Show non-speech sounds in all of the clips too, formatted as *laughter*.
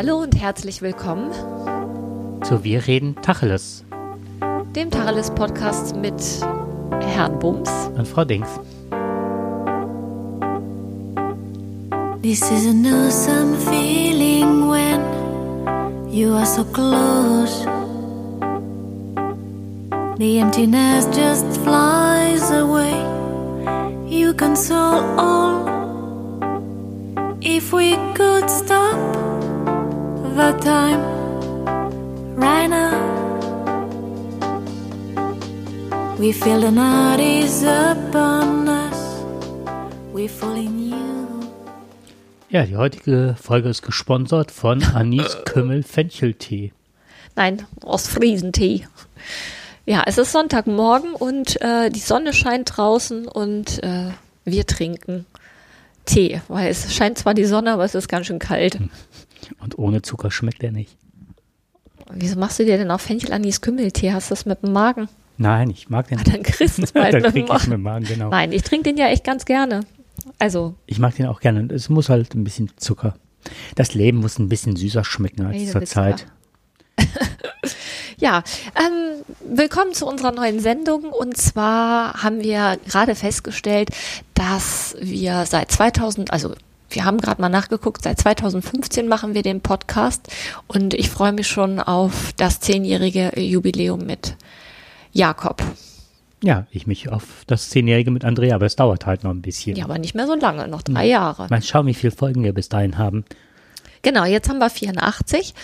Hallo und herzlich willkommen zu Wir reden Tacheles, dem Tacheles Podcast mit Herrn Bums und Frau Dings. This is an awesome feeling when you are so close. The emptiness just flies away. You console all. If we could stop the time right now, we feel the night is upon us. We fall in you. Ja, die heutige Folge ist gesponsert von Anis *laughs* Kümmel Fencheltee. Nein, Ostfriesentee. Ja, es ist Sonntagmorgen und äh, die Sonne scheint draußen und äh, wir trinken Tee, weil es scheint zwar die Sonne, aber es ist ganz schön kalt. Und ohne Zucker schmeckt er nicht. Wieso machst du dir denn auch Fenchel-Anis-Kümmeltee? Hast du das mit dem Magen? Nein, ich mag den. Ah, dann kriegst du es bald *laughs* mit dem Magen. mit dem Magen, genau. Nein, ich trinke den ja echt ganz gerne. Also, Ich mag den auch gerne. Es muss halt ein bisschen Zucker. Das Leben muss ein bisschen süßer schmecken als zur Zeit. *laughs* ja, ähm, willkommen zu unserer neuen Sendung. Und zwar haben wir gerade festgestellt, dass wir seit 2000, also wir haben gerade mal nachgeguckt, seit 2015 machen wir den Podcast und ich freue mich schon auf das zehnjährige Jubiläum mit Jakob. Ja, ich mich auf das Zehnjährige mit Andrea, aber es dauert halt noch ein bisschen. Ja, aber nicht mehr so lange, noch drei Jahre. Mal schauen, wie viele Folgen wir bis dahin haben. Genau, jetzt haben wir 84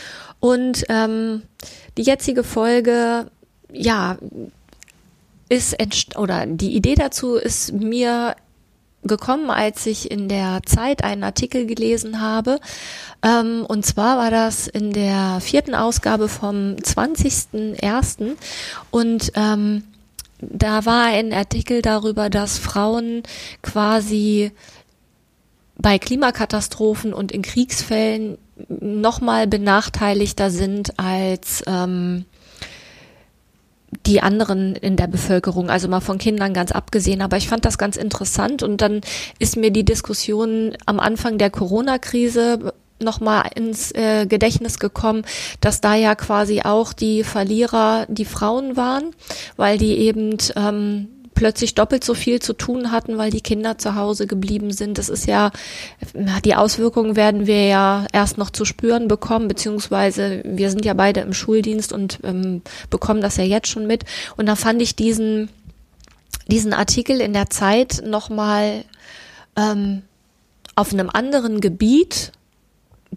und ähm, die jetzige Folge, ja, ist oder die Idee dazu ist mir gekommen, als ich in der Zeit einen Artikel gelesen habe. Ähm, und zwar war das in der vierten Ausgabe vom 20.01. Und ähm, da war ein Artikel darüber, dass Frauen quasi bei Klimakatastrophen und in Kriegsfällen nochmal benachteiligter sind als ähm, die anderen in der Bevölkerung, also mal von Kindern ganz abgesehen. Aber ich fand das ganz interessant und dann ist mir die Diskussion am Anfang der Corona-Krise nochmal ins äh, Gedächtnis gekommen, dass da ja quasi auch die Verlierer die Frauen waren, weil die eben ähm, plötzlich doppelt so viel zu tun hatten, weil die Kinder zu Hause geblieben sind. Das ist ja, die Auswirkungen werden wir ja erst noch zu spüren bekommen, beziehungsweise wir sind ja beide im Schuldienst und ähm, bekommen das ja jetzt schon mit. Und da fand ich diesen, diesen Artikel in der Zeit nochmal ähm, auf einem anderen Gebiet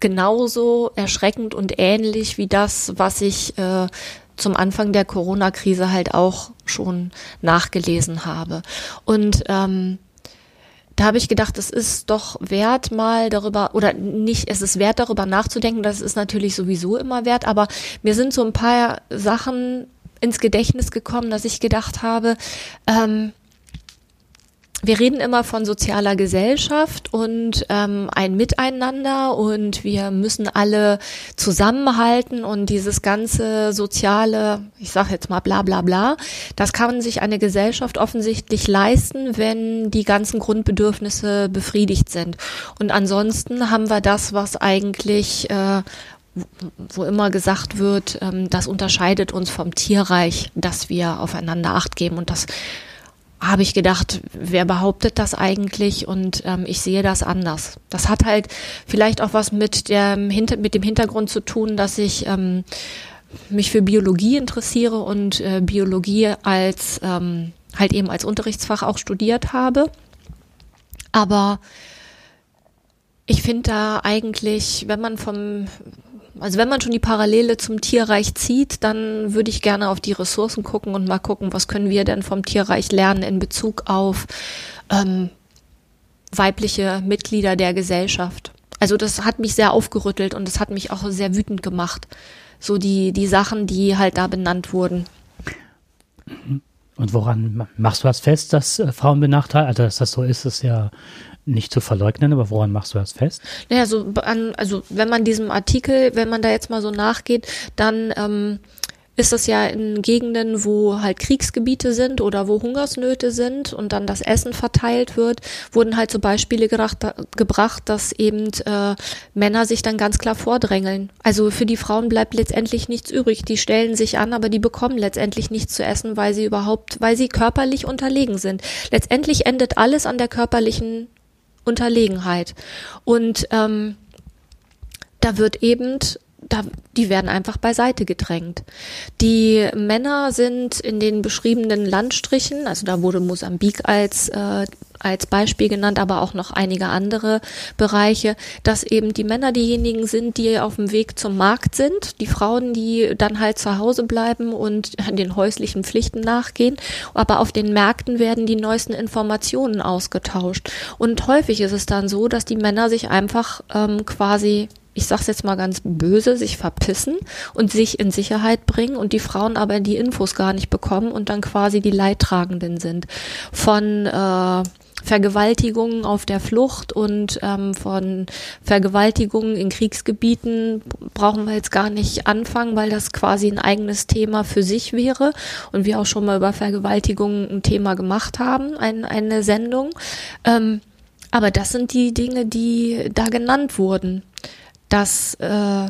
genauso erschreckend und ähnlich wie das, was ich äh, zum Anfang der Corona-Krise halt auch schon nachgelesen habe. Und ähm, da habe ich gedacht, es ist doch wert, mal darüber, oder nicht, es ist wert, darüber nachzudenken, das ist natürlich sowieso immer wert, aber mir sind so ein paar Sachen ins Gedächtnis gekommen, dass ich gedacht habe, ähm, wir reden immer von sozialer Gesellschaft und ähm, ein Miteinander und wir müssen alle zusammenhalten und dieses ganze soziale, ich sage jetzt mal bla bla bla, das kann sich eine Gesellschaft offensichtlich leisten, wenn die ganzen Grundbedürfnisse befriedigt sind. Und ansonsten haben wir das, was eigentlich äh, wo immer gesagt wird, ähm, das unterscheidet uns vom Tierreich, dass wir aufeinander Acht geben und das habe ich gedacht, wer behauptet das eigentlich? Und ähm, ich sehe das anders. Das hat halt vielleicht auch was mit, der, mit dem Hintergrund zu tun, dass ich ähm, mich für Biologie interessiere und äh, Biologie als ähm, halt eben als Unterrichtsfach auch studiert habe. Aber ich finde da eigentlich, wenn man vom also wenn man schon die Parallele zum Tierreich zieht, dann würde ich gerne auf die Ressourcen gucken und mal gucken, was können wir denn vom Tierreich lernen in Bezug auf ähm, weibliche Mitglieder der Gesellschaft. Also das hat mich sehr aufgerüttelt und das hat mich auch sehr wütend gemacht. So die, die Sachen, die halt da benannt wurden. Und woran machst du das fest, dass äh, Frauen benachteiligt, also dass das so ist, ist ja nicht zu verleugnen, aber woran machst du das fest? Naja, so an, also wenn man diesem Artikel, wenn man da jetzt mal so nachgeht, dann ähm, ist es ja in Gegenden, wo halt Kriegsgebiete sind oder wo Hungersnöte sind und dann das Essen verteilt wird, wurden halt so Beispiele gebracht, gebracht dass eben äh, Männer sich dann ganz klar vordrängeln. Also für die Frauen bleibt letztendlich nichts übrig. Die stellen sich an, aber die bekommen letztendlich nichts zu essen, weil sie überhaupt, weil sie körperlich unterlegen sind. Letztendlich endet alles an der körperlichen Unterlegenheit. Und ähm, da wird eben da, die werden einfach beiseite gedrängt. Die Männer sind in den beschriebenen Landstrichen, also da wurde Mosambik als, äh, als Beispiel genannt, aber auch noch einige andere Bereiche, dass eben die Männer diejenigen sind, die auf dem Weg zum Markt sind, die Frauen, die dann halt zu Hause bleiben und den häuslichen Pflichten nachgehen, aber auf den Märkten werden die neuesten Informationen ausgetauscht. Und häufig ist es dann so, dass die Männer sich einfach ähm, quasi ich sag's jetzt mal ganz böse, sich verpissen und sich in Sicherheit bringen und die Frauen aber die Infos gar nicht bekommen und dann quasi die Leidtragenden sind. Von äh, Vergewaltigungen auf der Flucht und ähm, von Vergewaltigungen in Kriegsgebieten brauchen wir jetzt gar nicht anfangen, weil das quasi ein eigenes Thema für sich wäre und wir auch schon mal über Vergewaltigungen ein Thema gemacht haben, ein, eine Sendung. Ähm, aber das sind die Dinge, die da genannt wurden dass äh,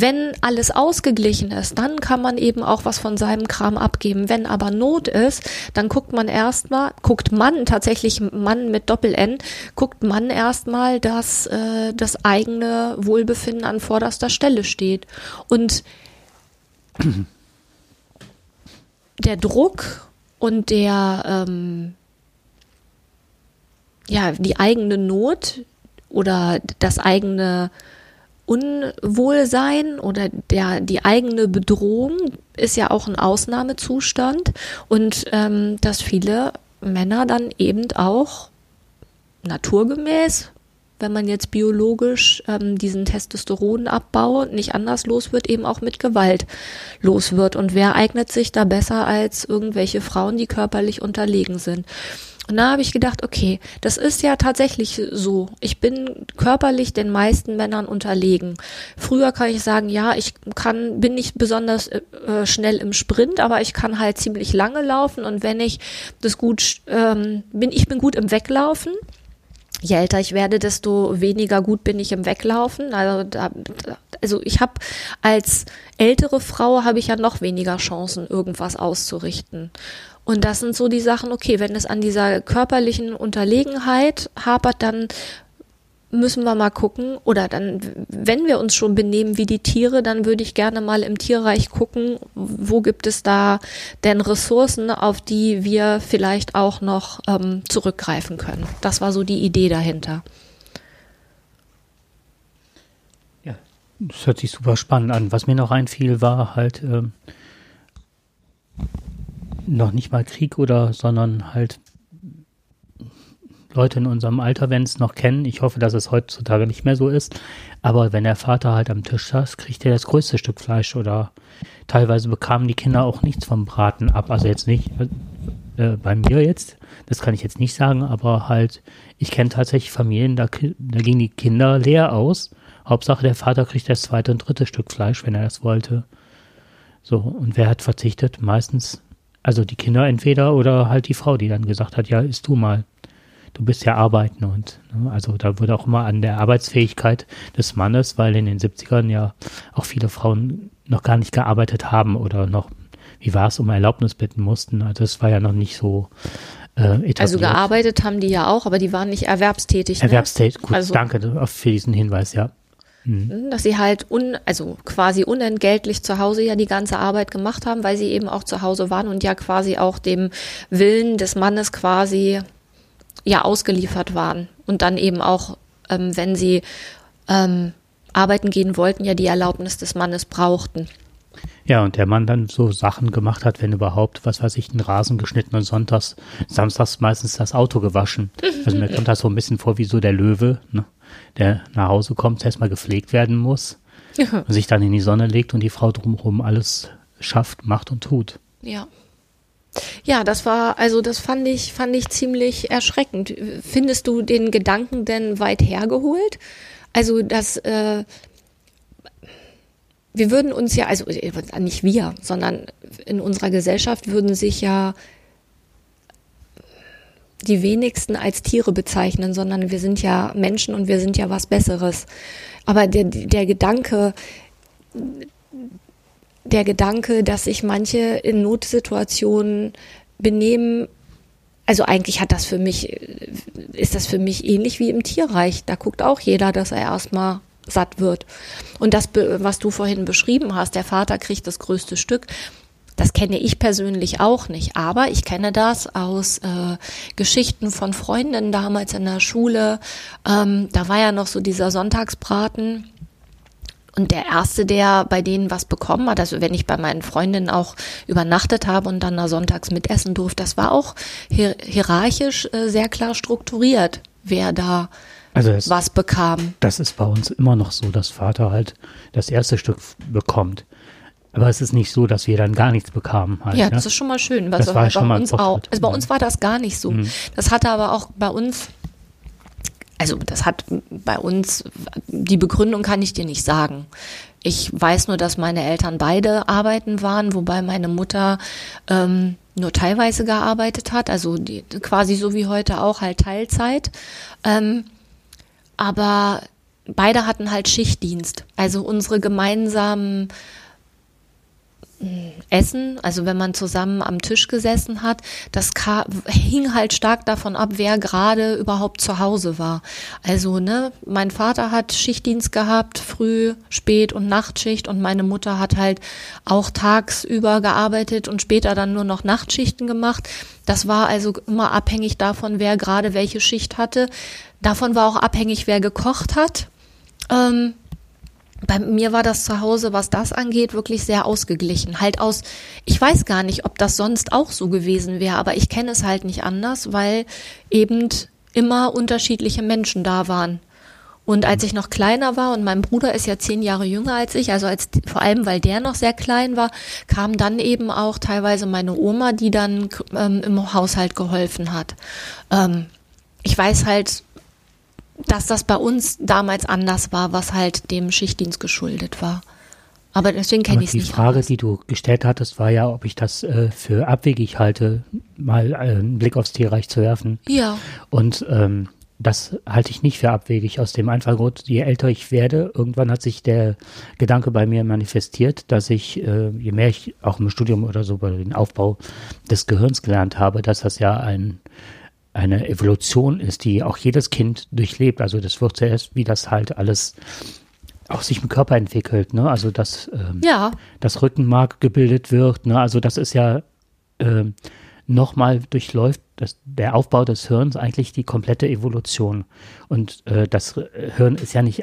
wenn alles ausgeglichen ist, dann kann man eben auch was von seinem Kram abgeben. Wenn aber Not ist, dann guckt man erstmal, guckt man tatsächlich Mann mit Doppel-N, guckt man erstmal, dass äh, das eigene Wohlbefinden an vorderster Stelle steht. Und der Druck und der ähm, ja die eigene Not oder das eigene Unwohlsein oder der, die eigene Bedrohung ist ja auch ein Ausnahmezustand und ähm, dass viele Männer dann eben auch naturgemäß, wenn man jetzt biologisch ähm, diesen Testosteronabbau nicht anders los wird, eben auch mit Gewalt los wird. Und wer eignet sich da besser als irgendwelche Frauen, die körperlich unterlegen sind? Und da habe ich gedacht, okay, das ist ja tatsächlich so. Ich bin körperlich den meisten Männern unterlegen. Früher kann ich sagen, ja, ich kann, bin nicht besonders äh, äh, schnell im Sprint, aber ich kann halt ziemlich lange laufen und wenn ich das gut ähm, bin, ich bin gut im Weglaufen je älter ich werde, desto weniger gut bin ich im Weglaufen. Also, da, also ich habe als ältere Frau habe ich ja noch weniger Chancen, irgendwas auszurichten. Und das sind so die Sachen, okay, wenn es an dieser körperlichen Unterlegenheit hapert, dann müssen wir mal gucken, oder dann, wenn wir uns schon benehmen wie die Tiere, dann würde ich gerne mal im Tierreich gucken, wo gibt es da denn Ressourcen, auf die wir vielleicht auch noch ähm, zurückgreifen können. Das war so die Idee dahinter. Ja, das hört sich super spannend an. Was mir noch einfiel, war halt, ähm, noch nicht mal Krieg oder, sondern halt Leute in unserem Alter, wenn es noch kennen. Ich hoffe, dass es heutzutage nicht mehr so ist. Aber wenn der Vater halt am Tisch saß, kriegt er das größte Stück Fleisch oder teilweise bekamen die Kinder auch nichts vom Braten ab. Also jetzt nicht äh, bei mir jetzt, das kann ich jetzt nicht sagen, aber halt, ich kenne tatsächlich Familien, da, da gingen die Kinder leer aus. Hauptsache der Vater kriegt das zweite und dritte Stück Fleisch, wenn er das wollte. So, und wer hat verzichtet? Meistens also die Kinder entweder oder halt die Frau, die dann gesagt hat, ja, isst du mal. Du bist ja arbeiten und ne, also da wurde auch immer an der Arbeitsfähigkeit des Mannes, weil in den 70ern ja auch viele Frauen noch gar nicht gearbeitet haben oder noch, wie war es, um Erlaubnis bitten mussten. Also das war ja noch nicht so äh, etabliert. Also gearbeitet haben die ja auch, aber die waren nicht erwerbstätig. Ne? Erwerbstätig, gut, also, danke für diesen Hinweis, ja. Mhm. Dass sie halt un, also quasi unentgeltlich zu Hause ja die ganze Arbeit gemacht haben, weil sie eben auch zu Hause waren und ja quasi auch dem Willen des Mannes quasi ja ausgeliefert waren. Und dann eben auch, ähm, wenn sie ähm, arbeiten gehen wollten, ja die Erlaubnis des Mannes brauchten. Ja, und der Mann dann so Sachen gemacht hat, wenn überhaupt, was weiß ich, den Rasen geschnitten und sonntags, samstags meistens das Auto gewaschen. Also mir kommt das so ein bisschen vor wie so der Löwe, ne? Der nach Hause kommt, erstmal gepflegt werden muss, ja. sich dann in die Sonne legt und die Frau drumherum alles schafft, macht und tut. Ja. Ja, das war, also das fand ich, fand ich ziemlich erschreckend. Findest du den Gedanken denn weit hergeholt? Also, dass, äh, wir würden uns ja, also nicht wir, sondern in unserer Gesellschaft würden sich ja die wenigsten als Tiere bezeichnen, sondern wir sind ja Menschen und wir sind ja was Besseres. Aber der, der Gedanke, der Gedanke, dass sich manche in Notsituationen benehmen, also eigentlich hat das für mich, ist das für mich ähnlich wie im Tierreich. Da guckt auch jeder, dass er erstmal satt wird. Und das, was du vorhin beschrieben hast, der Vater kriegt das größte Stück, das kenne ich persönlich auch nicht, aber ich kenne das aus äh, Geschichten von Freundinnen damals in der Schule. Ähm, da war ja noch so dieser Sonntagsbraten. Und der erste, der bei denen was bekommen hat, also wenn ich bei meinen Freundinnen auch übernachtet habe und dann da sonntags mitessen durfte, das war auch hier hierarchisch äh, sehr klar strukturiert, wer da also es, was bekam. Das ist bei uns immer noch so, dass Vater halt das erste Stück bekommt. Aber es ist nicht so, dass wir dann gar nichts bekamen. Halt, ja, ne? das ist schon mal schön. Das war schon bei mal uns auch. Also bei uns war das gar nicht so. Mhm. Das hatte aber auch bei uns, also das hat bei uns, die Begründung kann ich dir nicht sagen. Ich weiß nur, dass meine Eltern beide arbeiten waren, wobei meine Mutter ähm, nur teilweise gearbeitet hat, also die, quasi so wie heute auch halt Teilzeit. Ähm, aber beide hatten halt Schichtdienst. Also unsere gemeinsamen Essen, also wenn man zusammen am Tisch gesessen hat, das hing halt stark davon ab, wer gerade überhaupt zu Hause war. Also, ne, mein Vater hat Schichtdienst gehabt, früh, spät und Nachtschicht und meine Mutter hat halt auch tagsüber gearbeitet und später dann nur noch Nachtschichten gemacht. Das war also immer abhängig davon, wer gerade welche Schicht hatte. Davon war auch abhängig, wer gekocht hat. Ähm, bei mir war das zu Hause, was das angeht, wirklich sehr ausgeglichen. Halt aus, ich weiß gar nicht, ob das sonst auch so gewesen wäre, aber ich kenne es halt nicht anders, weil eben immer unterschiedliche Menschen da waren. Und als ich noch kleiner war und mein Bruder ist ja zehn Jahre jünger als ich, also als vor allem weil der noch sehr klein war, kam dann eben auch teilweise meine Oma, die dann ähm, im Haushalt geholfen hat. Ähm, ich weiß halt dass das bei uns damals anders war, was halt dem Schichtdienst geschuldet war. Aber deswegen kenne ich es nicht. Die Frage, anders. die du gestellt hattest, war ja, ob ich das äh, für abwegig halte, mal äh, einen Blick aufs Tierreich zu werfen. Ja. Und ähm, das halte ich nicht für abwegig aus dem einfachen Grund, je älter ich werde, irgendwann hat sich der Gedanke bei mir manifestiert, dass ich, äh, je mehr ich auch im Studium oder so über den Aufbau des Gehirns gelernt habe, dass das ja ein eine Evolution ist, die auch jedes Kind durchlebt. Also das wird zuerst, wie das halt alles auch sich im Körper entwickelt, ne? Also dass ähm, ja. das Rückenmark gebildet wird, ne? Also das ist ja ähm, nochmal durchläuft das, der Aufbau des Hirns eigentlich die komplette Evolution. Und äh, das Hirn ist ja nicht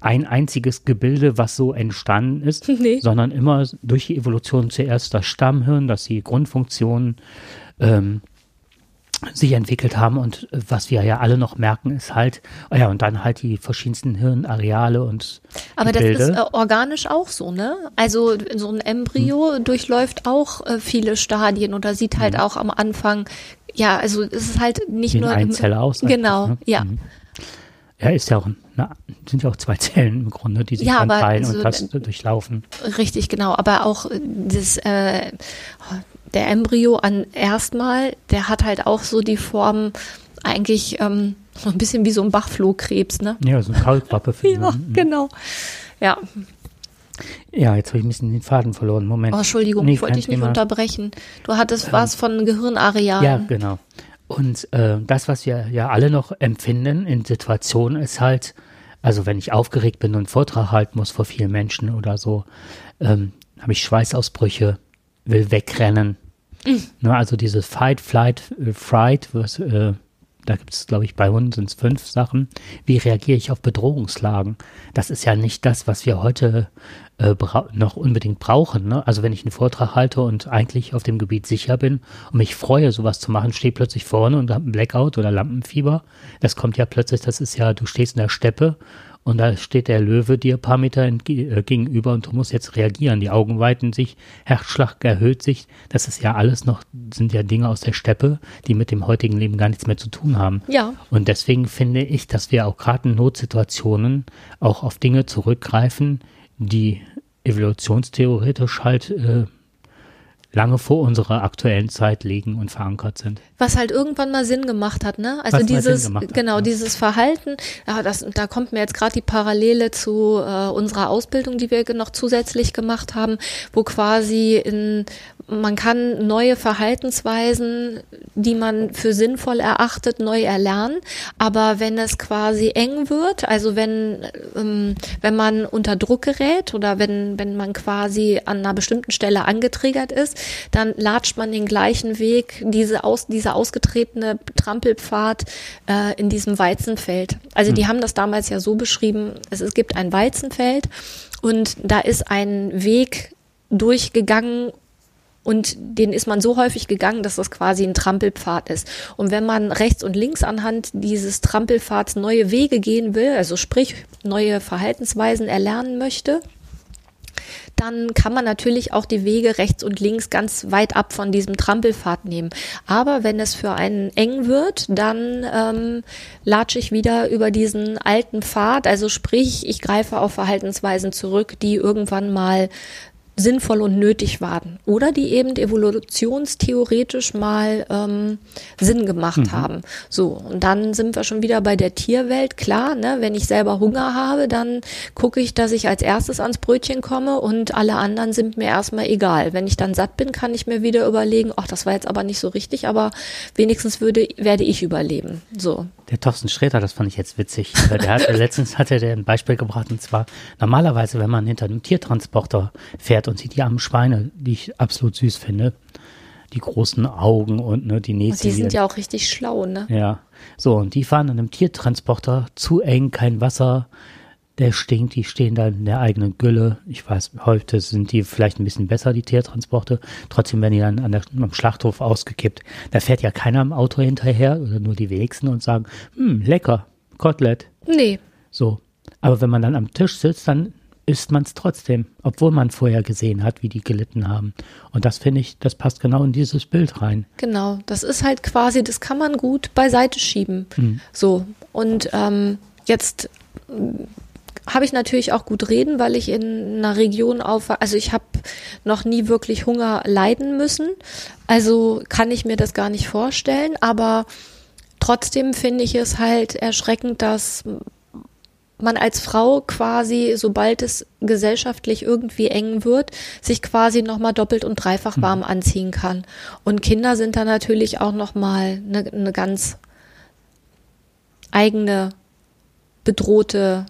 ein einziges Gebilde, was so entstanden ist, *laughs* nee. sondern immer durch die Evolution zuerst das Stammhirn, das die Grundfunktionen ähm, sich entwickelt haben und äh, was wir ja alle noch merken, ist halt, oh ja, und dann halt die verschiedensten Hirnareale und Aber das Bilde. ist äh, organisch auch so, ne? Also so ein Embryo hm. durchläuft auch äh, viele Stadien oder sieht halt hm. auch am Anfang, ja, also es ist halt nicht Wie nur ein Zelle aus. Genau, ne? ja. Hm. Ja, ist ja auch, na, sind ja auch zwei *laughs* Zellen im Grunde, die sich ja, anteilen also, und das durchlaufen. Richtig, genau. Aber auch äh, das, äh, der Embryo an erstmal, der hat halt auch so die Form eigentlich ähm, so ein bisschen wie so ein Bachflohkrebs, ne? Ja, so ein Kaulquappe. *laughs* ja, mhm. genau. Ja. Ja, jetzt habe ich ein bisschen den Faden verloren. Moment. Oh, Entschuldigung, nee, ich wollte dich nicht unterbrechen. Du hattest ähm, was von Gehirnarealen. Ja, genau. Und äh, das, was wir ja alle noch empfinden in Situationen, ist halt, also wenn ich aufgeregt bin und einen Vortrag halten muss vor vielen Menschen oder so, ähm, habe ich Schweißausbrüche, will wegrennen. Mhm. Ne, also dieses Fight, Flight, äh, Fright, was, äh, da gibt es, glaube ich, bei uns sind es fünf Sachen. Wie reagiere ich auf Bedrohungslagen? Das ist ja nicht das, was wir heute äh, noch unbedingt brauchen. Ne? Also wenn ich einen Vortrag halte und eigentlich auf dem Gebiet sicher bin und mich freue, sowas zu machen, stehe plötzlich vorne und habe einen Blackout oder Lampenfieber. Das kommt ja plötzlich, das ist ja, du stehst in der Steppe und da steht der Löwe dir ein paar Meter äh, gegenüber und du musst jetzt reagieren. Die Augen weiten sich, Herzschlag erhöht sich. Das ist ja alles noch, sind ja Dinge aus der Steppe, die mit dem heutigen Leben gar nichts mehr zu tun haben. Ja. Und deswegen finde ich, dass wir auch gerade in Notsituationen auch auf Dinge zurückgreifen, die evolutionstheoretisch halt äh, lange vor unserer aktuellen Zeit liegen und verankert sind. Was halt irgendwann mal Sinn gemacht hat, ne? Also Was dieses, hat, genau, ja. dieses Verhalten, ja, das, da kommt mir jetzt gerade die Parallele zu äh, unserer Ausbildung, die wir noch zusätzlich gemacht haben, wo quasi in, man kann neue Verhaltensweisen, die man für sinnvoll erachtet, neu erlernen. Aber wenn es quasi eng wird, also wenn, ähm, wenn man unter Druck gerät oder wenn, wenn man quasi an einer bestimmten Stelle angetriggert ist, dann latscht man den gleichen Weg, diese aus, dieser ausgetretene Trampelpfad äh, in diesem Weizenfeld. Also die haben das damals ja so beschrieben, es, es gibt ein Weizenfeld und da ist ein Weg durchgegangen und den ist man so häufig gegangen, dass das quasi ein Trampelpfad ist. Und wenn man rechts und links anhand dieses Trampelpfads neue Wege gehen will, also sprich neue Verhaltensweisen erlernen möchte, dann kann man natürlich auch die Wege rechts und links ganz weit ab von diesem Trampelpfad nehmen. Aber wenn es für einen eng wird, dann ähm, latsche ich wieder über diesen alten Pfad. Also sprich, ich greife auf Verhaltensweisen zurück, die irgendwann mal sinnvoll und nötig waren oder die eben evolutionstheoretisch mal ähm, Sinn gemacht haben. So, und dann sind wir schon wieder bei der Tierwelt. Klar, ne, wenn ich selber Hunger habe, dann gucke ich, dass ich als erstes ans Brötchen komme und alle anderen sind mir erstmal egal. Wenn ich dann satt bin, kann ich mir wieder überlegen, ach, das war jetzt aber nicht so richtig, aber wenigstens würde, werde ich überleben. So. Der Thorsten Sträter, das fand ich jetzt witzig. Der hat, *laughs* letztens hatte der ein Beispiel gebracht und zwar normalerweise, wenn man hinter einem Tiertransporter fährt und sieht die armen Schweine, die ich absolut süß finde, die großen Augen und ne, die Und Näschen. die sind ja auch richtig schlau, ne? Ja, so, und die fahren an einem Tiertransporter, zu eng, kein Wasser, der stinkt, die stehen da in der eigenen Gülle. Ich weiß, heute sind die vielleicht ein bisschen besser, die Tiertransporte. Trotzdem werden die dann an der, am Schlachthof ausgekippt. Da fährt ja keiner im Auto hinterher oder nur die wenigsten und sagen, hm, lecker, Kotelett. Nee. So. Aber wenn man dann am Tisch sitzt, dann isst man es trotzdem, obwohl man vorher gesehen hat, wie die gelitten haben. Und das finde ich, das passt genau in dieses Bild rein. Genau, das ist halt quasi, das kann man gut beiseite schieben. So, und ähm, jetzt habe ich natürlich auch gut reden, weil ich in einer Region auf, also ich habe noch nie wirklich Hunger leiden müssen. Also kann ich mir das gar nicht vorstellen, aber trotzdem finde ich es halt erschreckend, dass man als Frau quasi, sobald es gesellschaftlich irgendwie eng wird, sich quasi nochmal doppelt und dreifach warm anziehen kann. Und Kinder sind da natürlich auch nochmal eine, eine ganz eigene bedrohte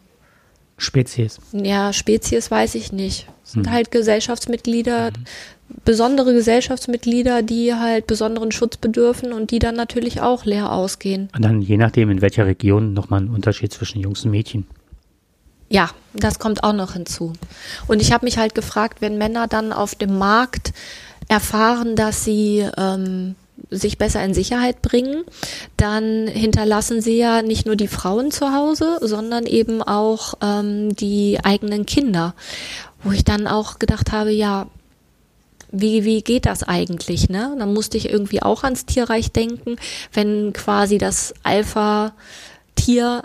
Spezies. ja, Spezies weiß ich nicht. Es sind halt Gesellschaftsmitglieder, besondere Gesellschaftsmitglieder, die halt besonderen Schutz bedürfen und die dann natürlich auch leer ausgehen. Und dann je nachdem, in welcher Region, nochmal ein Unterschied zwischen Jungs und Mädchen. Ja, das kommt auch noch hinzu. Und ich habe mich halt gefragt, wenn Männer dann auf dem Markt erfahren, dass sie ähm, sich besser in Sicherheit bringen, dann hinterlassen sie ja nicht nur die Frauen zu Hause, sondern eben auch ähm, die eigenen Kinder. Wo ich dann auch gedacht habe, ja, wie, wie geht das eigentlich, ne? Dann musste ich irgendwie auch ans Tierreich denken, wenn quasi das Alpha-Tier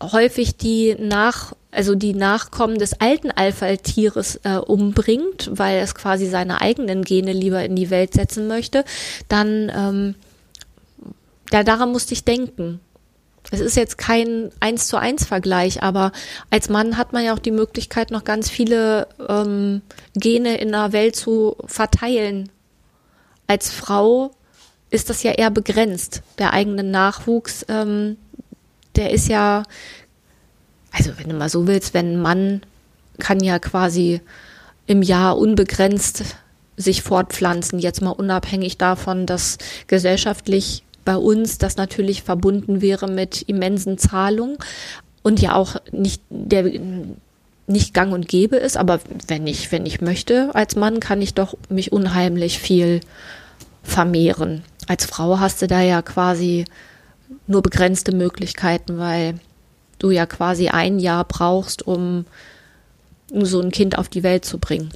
häufig die nach, also die Nachkommen des alten Alpha-Tieres äh, umbringt, weil es quasi seine eigenen Gene lieber in die Welt setzen möchte, dann ähm, ja, daran musste ich denken. Es ist jetzt kein eins zu eins Vergleich, aber als Mann hat man ja auch die Möglichkeit, noch ganz viele ähm, Gene in der Welt zu verteilen. Als Frau ist das ja eher begrenzt. Der eigene Nachwuchs, ähm, der ist ja, also wenn du mal so willst, wenn ein Mann kann ja quasi im Jahr unbegrenzt sich fortpflanzen, jetzt mal unabhängig davon, dass gesellschaftlich bei uns das natürlich verbunden wäre mit immensen Zahlungen und ja auch nicht der nicht gang und gäbe ist, aber wenn ich wenn ich möchte als Mann kann ich doch mich unheimlich viel vermehren. Als Frau hast du da ja quasi nur begrenzte Möglichkeiten, weil du ja quasi ein Jahr brauchst, um so ein Kind auf die Welt zu bringen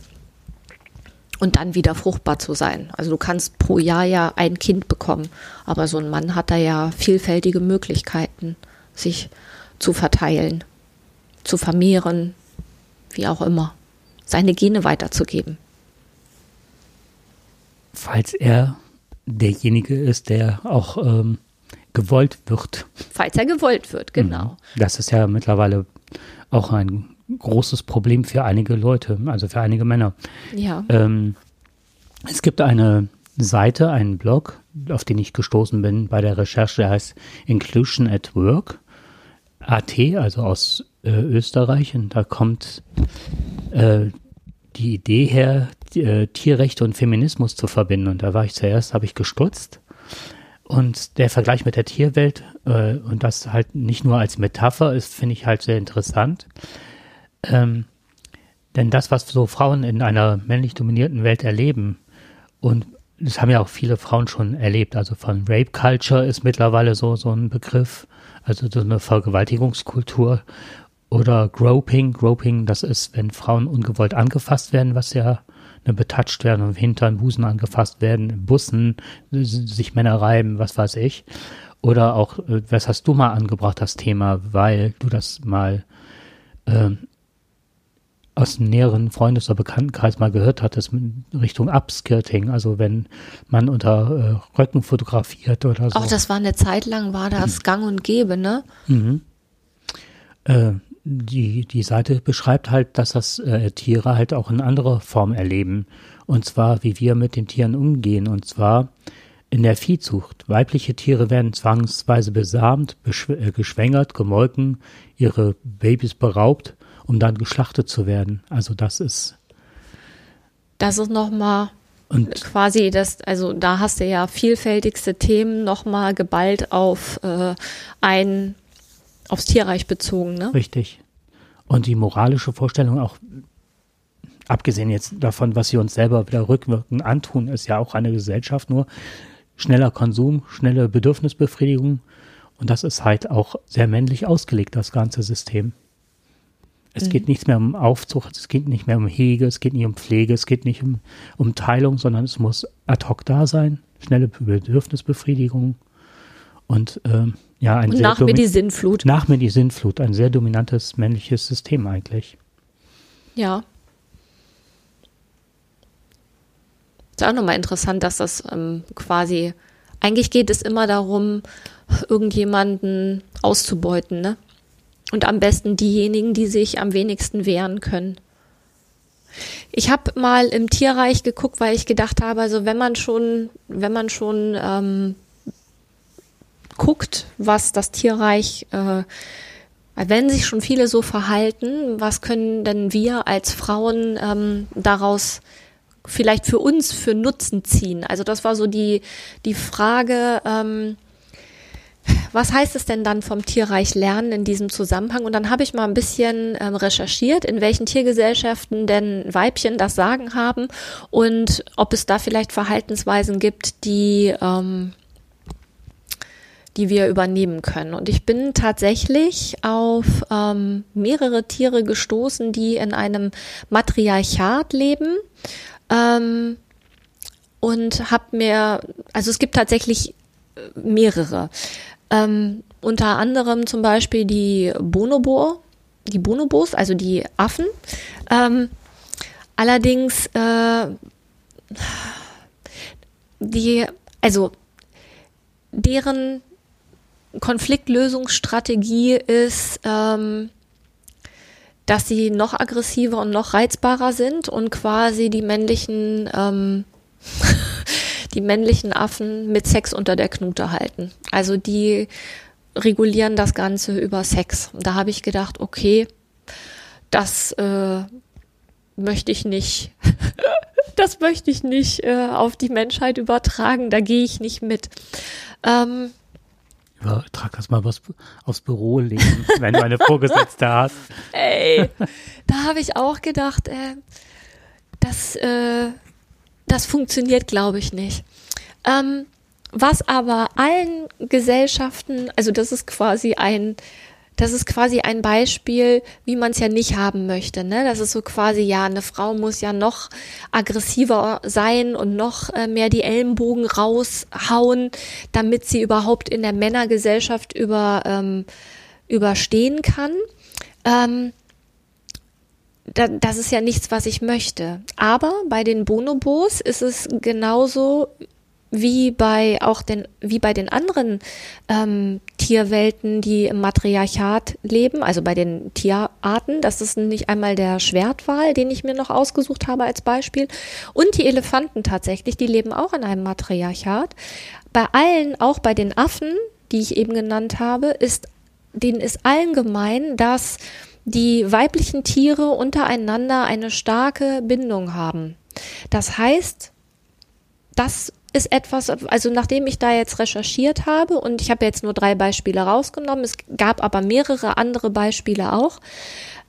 und dann wieder fruchtbar zu sein. Also du kannst pro Jahr ja ein Kind bekommen, aber so ein Mann hat da ja vielfältige Möglichkeiten, sich zu verteilen, zu vermehren, wie auch immer. seine Gene weiterzugeben. Falls er derjenige ist, der auch ähm, gewollt wird. Falls er gewollt wird, genau. Mhm. Das ist ja mittlerweile auch ein großes Problem für einige Leute, also für einige Männer. Ja. Ähm, es gibt eine Seite, einen Blog, auf den ich gestoßen bin bei der Recherche, der heißt Inclusion at Work. AT, also aus äh, Österreich. Und da kommt äh, die Idee her, die, äh, Tierrechte und Feminismus zu verbinden. Und da war ich zuerst, habe ich gestutzt. Und der Vergleich mit der Tierwelt äh, und das halt nicht nur als Metapher ist, finde ich halt sehr interessant. Ähm, denn das, was so Frauen in einer männlich dominierten Welt erleben, und das haben ja auch viele Frauen schon erlebt, also von Rape Culture ist mittlerweile so, so ein Begriff, also so eine Vergewaltigungskultur. Oder Groping. Groping, das ist, wenn Frauen ungewollt angefasst werden, was ja betatscht werden und Hintern, Busen angefasst werden, in Bussen, sich Männer reiben, was weiß ich. Oder auch, äh, was hast du mal angebracht, das Thema, weil du das mal äh, aus einem näheren Freundes- oder Bekanntenkreis mal gehört hattest, in Richtung Upskirting, also wenn man unter äh, Röcken fotografiert oder so. Auch das war eine Zeit lang, war das Gang und Gäbe, ne? Mhm. Äh, die, die Seite beschreibt halt, dass das äh, Tiere halt auch in anderer Form erleben. Und zwar, wie wir mit den Tieren umgehen. Und zwar in der Viehzucht. Weibliche Tiere werden zwangsweise besamt, äh, geschwängert, gemolken, ihre Babys beraubt, um dann geschlachtet zu werden. Also das ist. Das ist nochmal quasi das, also da hast du ja vielfältigste Themen nochmal geballt auf äh, ein aufs Tierreich bezogen, ne? Richtig. Und die moralische Vorstellung auch, abgesehen jetzt davon, was sie uns selber wieder rückwirkend antun, ist ja auch eine Gesellschaft nur schneller Konsum, schnelle Bedürfnisbefriedigung. Und das ist halt auch sehr männlich ausgelegt, das ganze System. Es mhm. geht nicht mehr um Aufzucht, es geht nicht mehr um Hege, es geht nicht um Pflege, es geht nicht um, um Teilung, sondern es muss ad hoc da sein, schnelle Bedürfnisbefriedigung. Und ähm, ja, ein Und nach mir die Sinnflut. Nach mir die Sinnflut, ein sehr dominantes männliches System eigentlich. Ja. Ist auch nochmal interessant, dass das ähm, quasi, eigentlich geht es immer darum, irgendjemanden auszubeuten, ne? Und am besten diejenigen, die sich am wenigsten wehren können. Ich habe mal im Tierreich geguckt, weil ich gedacht habe, also wenn man schon, wenn man schon ähm, guckt, was das Tierreich, äh, wenn sich schon viele so verhalten, was können denn wir als Frauen ähm, daraus vielleicht für uns für Nutzen ziehen? Also das war so die, die Frage, ähm, was heißt es denn dann vom Tierreich lernen in diesem Zusammenhang? Und dann habe ich mal ein bisschen ähm, recherchiert, in welchen Tiergesellschaften denn Weibchen das Sagen haben und ob es da vielleicht Verhaltensweisen gibt, die ähm, die wir übernehmen können. Und ich bin tatsächlich auf ähm, mehrere Tiere gestoßen, die in einem Matriarchat leben. Ähm, und habe mir, also es gibt tatsächlich äh, mehrere. Ähm, unter anderem zum Beispiel die Bonobo, die Bonobos, also die Affen. Ähm, allerdings äh, die, also deren Konfliktlösungsstrategie ist, ähm, dass sie noch aggressiver und noch reizbarer sind und quasi die männlichen, ähm, *laughs* die männlichen Affen mit Sex unter der Knute halten. Also die regulieren das Ganze über Sex. Und da habe ich gedacht, okay, das äh, möchte ich nicht. *laughs* das möchte ich nicht äh, auf die Menschheit übertragen. Da gehe ich nicht mit. Ähm, ja, trag das mal was aufs Büro legen, *laughs* wenn du eine Vorgesetzte hast. Ey, da habe ich auch gedacht, äh, das, äh, das funktioniert, glaube ich, nicht. Ähm, was aber allen Gesellschaften, also das ist quasi ein das ist quasi ein Beispiel, wie man es ja nicht haben möchte. Ne? Das ist so quasi, ja, eine Frau muss ja noch aggressiver sein und noch äh, mehr die Ellenbogen raushauen, damit sie überhaupt in der Männergesellschaft über, ähm, überstehen kann. Ähm, da, das ist ja nichts, was ich möchte. Aber bei den Bonobos ist es genauso wie bei auch den wie bei den anderen ähm, Tierwelten, die im Matriarchat leben, also bei den Tierarten. Das ist nicht einmal der Schwertwal, den ich mir noch ausgesucht habe als Beispiel, und die Elefanten tatsächlich, die leben auch in einem Matriarchat. Bei allen, auch bei den Affen, die ich eben genannt habe, ist denen ist allen gemein, dass die weiblichen Tiere untereinander eine starke Bindung haben. Das heißt, das ist etwas, also nachdem ich da jetzt recherchiert habe und ich habe jetzt nur drei Beispiele rausgenommen, es gab aber mehrere andere Beispiele auch,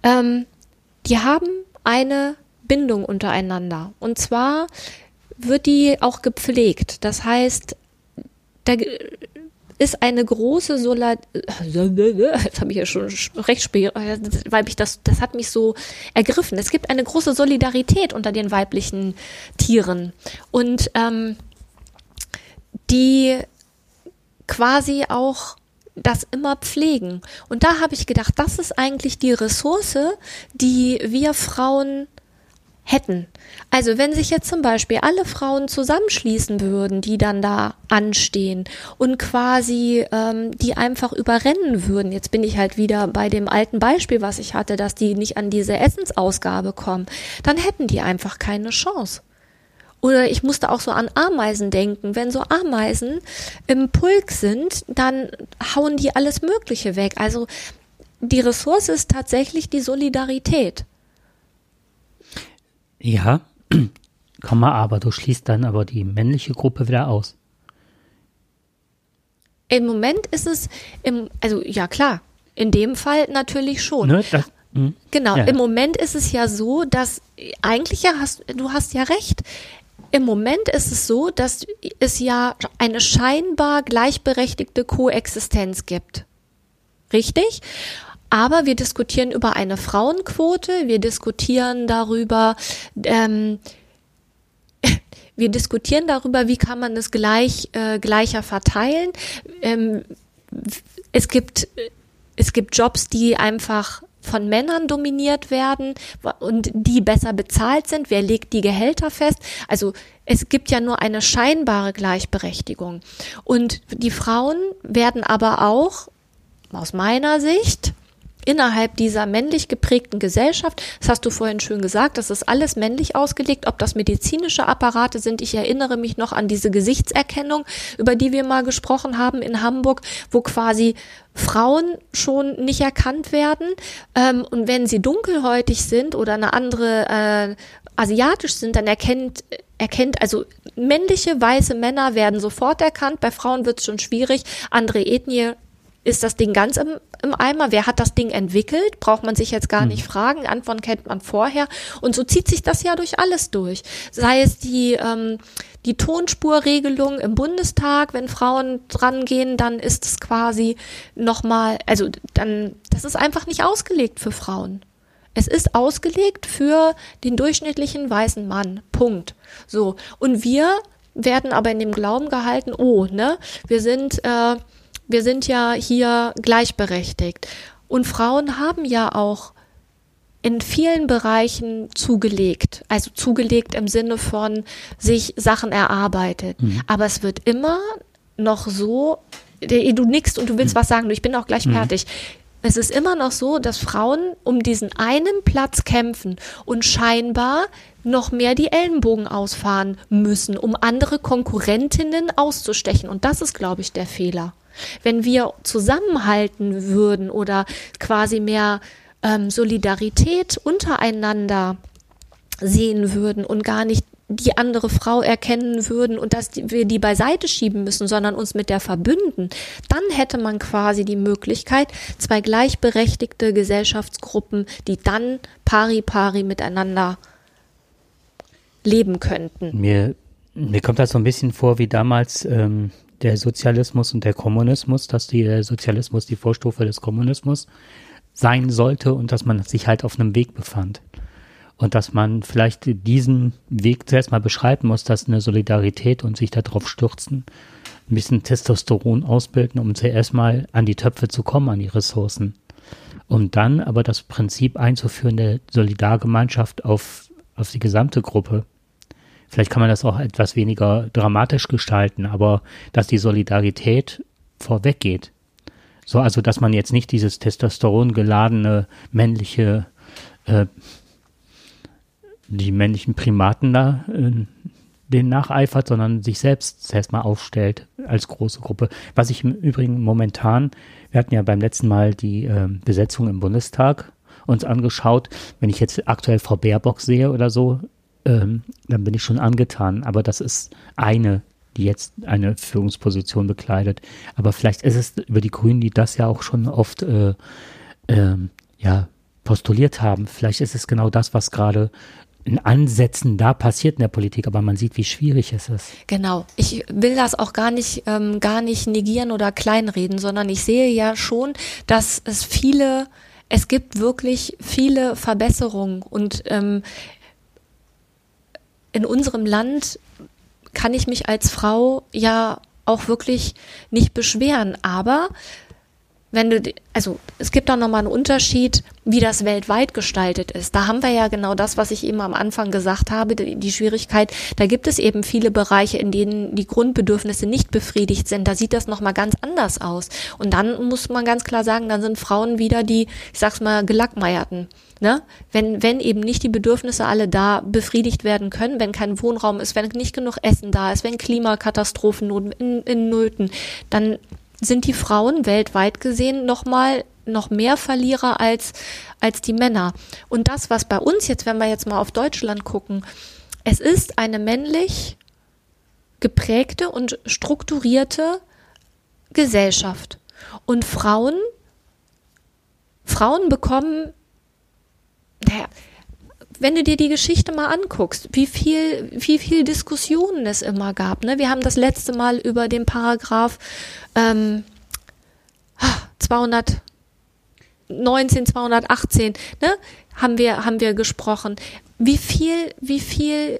ähm, die haben eine Bindung untereinander. Und zwar wird die auch gepflegt. Das heißt, da ist eine große Solar jetzt habe ich ja schon recht weil ich das das hat mich so ergriffen. Es gibt eine große Solidarität unter den weiblichen Tieren und ähm, die quasi auch das immer pflegen. Und da habe ich gedacht, das ist eigentlich die Ressource, die wir Frauen hätten. Also wenn sich jetzt zum Beispiel alle Frauen zusammenschließen würden, die dann da anstehen und quasi ähm, die einfach überrennen würden, jetzt bin ich halt wieder bei dem alten Beispiel, was ich hatte, dass die nicht an diese Essensausgabe kommen, dann hätten die einfach keine Chance. Oder ich musste auch so an Ameisen denken. Wenn so Ameisen im Pulk sind, dann hauen die alles Mögliche weg. Also die Ressource ist tatsächlich die Solidarität. Ja, *clears throat* komm mal, aber du schließt dann aber die männliche Gruppe wieder aus. Im Moment ist es, im, also ja klar, in dem Fall natürlich schon. Ne, das, hm. genau, ja. im Moment ist es ja so, dass eigentlich ja hast, du hast ja recht, im Moment ist es so, dass es ja eine scheinbar gleichberechtigte Koexistenz gibt. Richtig? Aber wir diskutieren über eine Frauenquote, wir diskutieren darüber, ähm, *laughs* wir diskutieren darüber, wie kann man es gleich äh, gleicher verteilen. Ähm, es gibt es gibt Jobs, die einfach von Männern dominiert werden und die besser bezahlt sind. Wer legt die Gehälter fest? Also es gibt ja nur eine scheinbare Gleichberechtigung. Und die Frauen werden aber auch aus meiner Sicht innerhalb dieser männlich geprägten Gesellschaft, das hast du vorhin schön gesagt, das ist alles männlich ausgelegt, ob das medizinische Apparate sind. Ich erinnere mich noch an diese Gesichtserkennung, über die wir mal gesprochen haben in Hamburg, wo quasi Frauen schon nicht erkannt werden. Ähm, und wenn sie dunkelhäutig sind oder eine andere äh, asiatisch sind, dann erkennt erkennt, also männliche weiße Männer werden sofort erkannt, bei Frauen wird es schon schwierig, andere Ethnie ist das Ding ganz im, im Eimer? Wer hat das Ding entwickelt? Braucht man sich jetzt gar hm. nicht fragen. Antworten kennt man vorher. Und so zieht sich das ja durch alles durch. Sei es die, ähm, die Tonspurregelung im Bundestag, wenn Frauen dran gehen, dann ist es quasi nochmal, also dann, das ist einfach nicht ausgelegt für Frauen. Es ist ausgelegt für den durchschnittlichen weißen Mann. Punkt. So. Und wir werden aber in dem Glauben gehalten, oh, ne, wir sind, äh, wir sind ja hier gleichberechtigt. Und Frauen haben ja auch in vielen Bereichen zugelegt. Also zugelegt im Sinne von sich Sachen erarbeitet. Mhm. Aber es wird immer noch so, du nickst und du willst mhm. was sagen, ich bin auch gleich mhm. fertig. Es ist immer noch so, dass Frauen um diesen einen Platz kämpfen und scheinbar noch mehr die Ellenbogen ausfahren müssen, um andere Konkurrentinnen auszustechen. Und das ist, glaube ich, der Fehler. Wenn wir zusammenhalten würden oder quasi mehr ähm, Solidarität untereinander sehen würden und gar nicht die andere Frau erkennen würden und dass wir die beiseite schieben müssen, sondern uns mit der verbünden, dann hätte man quasi die Möglichkeit, zwei gleichberechtigte Gesellschaftsgruppen, die dann pari pari miteinander leben könnten. Mir, mir kommt das so ein bisschen vor wie damals ähm, der Sozialismus und der Kommunismus, dass die, der Sozialismus die Vorstufe des Kommunismus sein sollte und dass man sich halt auf einem Weg befand. Und dass man vielleicht diesen Weg zuerst mal beschreiben muss, dass eine Solidarität und sich darauf stürzen, ein bisschen Testosteron ausbilden, um zuerst mal an die Töpfe zu kommen, an die Ressourcen. um dann aber das Prinzip einzuführen der Solidargemeinschaft auf, auf die gesamte Gruppe. Vielleicht kann man das auch etwas weniger dramatisch gestalten, aber dass die Solidarität vorweggeht. So, also dass man jetzt nicht dieses Testosteron geladene männliche, äh, die männlichen Primaten da äh, den nacheifert, sondern sich selbst erstmal aufstellt als große Gruppe. Was ich im Übrigen momentan, wir hatten ja beim letzten Mal die äh, Besetzung im Bundestag uns angeschaut. Wenn ich jetzt aktuell Frau Baerbock sehe oder so, ähm, dann bin ich schon angetan. Aber das ist eine, die jetzt eine Führungsposition bekleidet. Aber vielleicht ist es über die Grünen, die das ja auch schon oft äh, äh, ja, postuliert haben. Vielleicht ist es genau das, was gerade in Ansätzen da passiert in der Politik, aber man sieht, wie schwierig es ist. Genau. Ich will das auch gar nicht, ähm, gar nicht negieren oder kleinreden, sondern ich sehe ja schon, dass es viele, es gibt wirklich viele Verbesserungen und ähm, in unserem Land kann ich mich als Frau ja auch wirklich nicht beschweren, aber wenn du, also es gibt auch nochmal einen Unterschied, wie das weltweit gestaltet ist. Da haben wir ja genau das, was ich eben am Anfang gesagt habe, die, die, Schwierigkeit. Da gibt es eben viele Bereiche, in denen die Grundbedürfnisse nicht befriedigt sind. Da sieht das nochmal ganz anders aus. Und dann muss man ganz klar sagen, dann sind Frauen wieder die, ich sag's mal, gelackmeierten. Ne? Wenn, wenn eben nicht die Bedürfnisse alle da befriedigt werden können, wenn kein Wohnraum ist, wenn nicht genug Essen da ist, wenn Klimakatastrophen in, in Nöten, dann sind die Frauen weltweit gesehen nochmal noch mehr Verlierer als, als die Männer. Und das, was bei uns jetzt, wenn wir jetzt mal auf Deutschland gucken, es ist eine männlich geprägte und strukturierte Gesellschaft. Und Frauen, Frauen bekommen, naja, wenn du dir die Geschichte mal anguckst, wie viel, wie viel Diskussionen es immer gab. Ne? Wir haben das letzte Mal über den Paragraph ähm, 219, 218, ne? haben wir, haben wir gesprochen. Wie viel, wie viel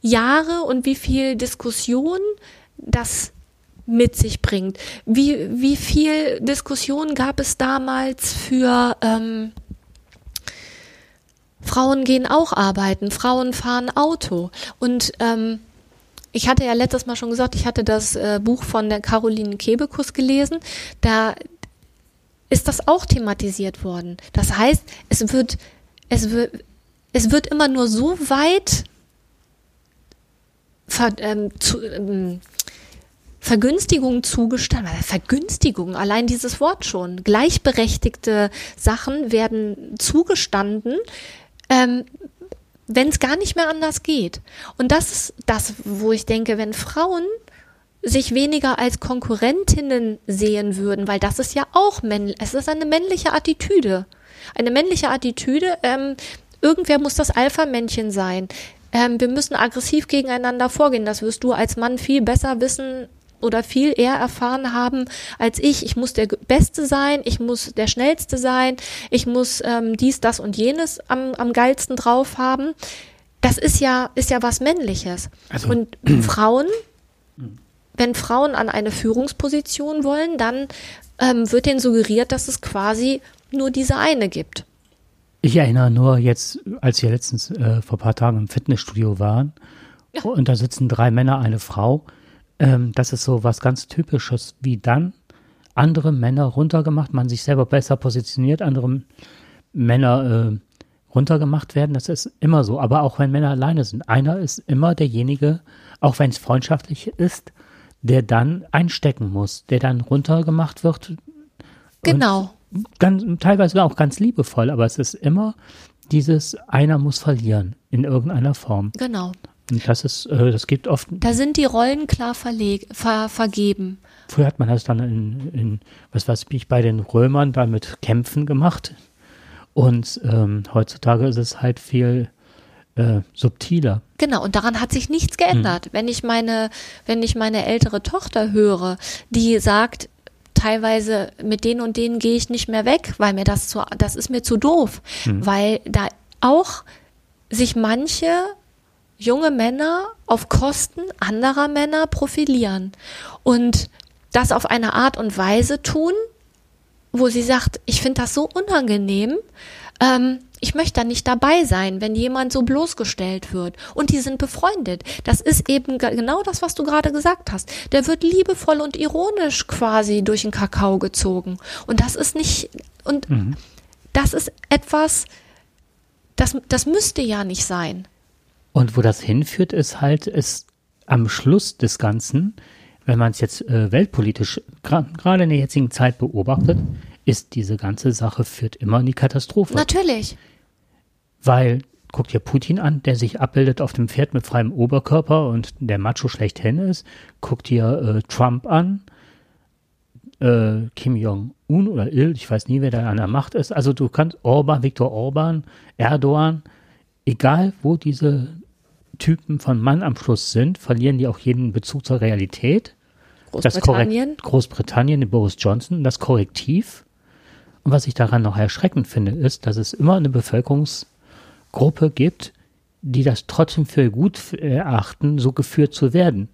Jahre und wie viel Diskussion das mit sich bringt. Wie, wie viel Diskussion gab es damals für ähm, Frauen gehen auch arbeiten, Frauen fahren Auto. Und ähm, ich hatte ja letztes Mal schon gesagt, ich hatte das äh, Buch von der Caroline Kebekus gelesen. Da ist das auch thematisiert worden. Das heißt, es wird, es wird, es wird immer nur so weit ver, ähm, zu, ähm, Vergünstigung zugestanden, Vergünstigung, allein dieses Wort schon. Gleichberechtigte Sachen werden zugestanden, ähm, wenn es gar nicht mehr anders geht. Und das ist das, wo ich denke, wenn Frauen sich weniger als Konkurrentinnen sehen würden, weil das ist ja auch männlich, es ist eine männliche Attitüde. Eine männliche Attitüde, ähm, irgendwer muss das Alpha-Männchen sein. Ähm, wir müssen aggressiv gegeneinander vorgehen. Das wirst du als Mann viel besser wissen oder viel eher erfahren haben als ich. Ich muss der Beste sein, ich muss der Schnellste sein, ich muss ähm, dies, das und jenes am, am geilsten drauf haben. Das ist ja, ist ja was Männliches. Also, und *clears throat* Frauen, wenn Frauen an eine Führungsposition wollen, dann ähm, wird denen suggeriert, dass es quasi nur diese eine gibt. Ich erinnere nur jetzt, als wir letztens äh, vor ein paar Tagen im Fitnessstudio waren ja. und da sitzen drei Männer, eine Frau ähm, das ist so was ganz Typisches, wie dann andere Männer runtergemacht, man sich selber besser positioniert, andere Männer äh, runtergemacht werden. Das ist immer so. Aber auch wenn Männer alleine sind, einer ist immer derjenige, auch wenn es freundschaftlich ist, der dann einstecken muss, der dann runtergemacht wird. Genau. Ganz, teilweise auch ganz liebevoll, aber es ist immer dieses, einer muss verlieren in irgendeiner Form. Genau. Das ist, äh, das gibt oft. Da sind die Rollen klar verleg, ver, vergeben. Früher hat man das dann in, in was weiß ich, bei den Römern dann mit Kämpfen gemacht. Und ähm, heutzutage ist es halt viel äh, subtiler. Genau, und daran hat sich nichts geändert. Hm. Wenn ich meine, wenn ich meine ältere Tochter höre, die sagt, teilweise mit denen und denen gehe ich nicht mehr weg, weil mir das zu, das ist mir zu doof, hm. weil da auch sich manche junge Männer auf Kosten anderer Männer profilieren und das auf eine Art und Weise tun, wo sie sagt, ich finde das so unangenehm, ähm, ich möchte da nicht dabei sein, wenn jemand so bloßgestellt wird. Und die sind befreundet. Das ist eben genau das, was du gerade gesagt hast. Der wird liebevoll und ironisch quasi durch den Kakao gezogen. Und das ist nicht, und mhm. das ist etwas, das, das müsste ja nicht sein. Und wo das hinführt, ist halt, ist am Schluss des Ganzen, wenn man es jetzt äh, weltpolitisch gerade in der jetzigen Zeit beobachtet, ist diese ganze Sache führt immer in die Katastrophe. Natürlich. Weil, guck dir Putin an, der sich abbildet auf dem Pferd mit freiem Oberkörper und der Macho schlechthin ist. Guck dir äh, Trump an, äh, Kim Jong-un oder Il, ich weiß nie, wer da an der Macht ist. Also du kannst Orban, Viktor Orban, Erdogan, egal wo diese Typen von Mann am Schluss sind, verlieren die auch jeden Bezug zur Realität. Großbritannien. Großbritannien, Boris Johnson, das Korrektiv und was ich daran noch erschreckend finde, ist, dass es immer eine Bevölkerungsgruppe gibt, die das trotzdem für gut erachten, so geführt zu werden.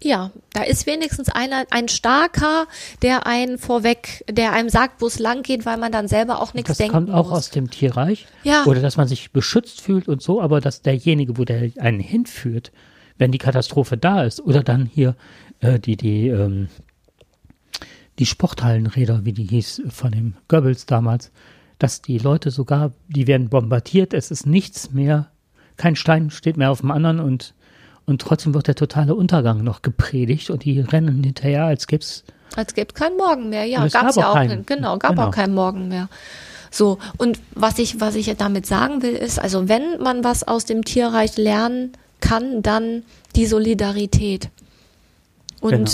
Ja, da ist wenigstens einer, ein starker, der einen vorweg, der einem sagt, wo es lang geht, weil man dann selber auch nichts denkt. Das kommt auch muss. aus dem Tierreich. Ja. Oder dass man sich beschützt fühlt und so, aber dass derjenige, wo der einen hinführt, wenn die Katastrophe da ist, oder dann hier äh, die, die ähm, die Sporthallenräder, wie die hieß, von dem Goebbels damals, dass die Leute sogar, die werden bombardiert, es ist nichts mehr, kein Stein steht mehr auf dem anderen und, und trotzdem wird der totale Untergang noch gepredigt und die rennen hinterher, als gäbe es. Als gäbe es keinen Morgen mehr, ja, gab es ja auch, keinen, genau, gab genau. auch keinen Morgen mehr. So, und was ich, was ich damit sagen will, ist, also wenn man was aus dem Tierreich lernen kann, dann die Solidarität. Und genau.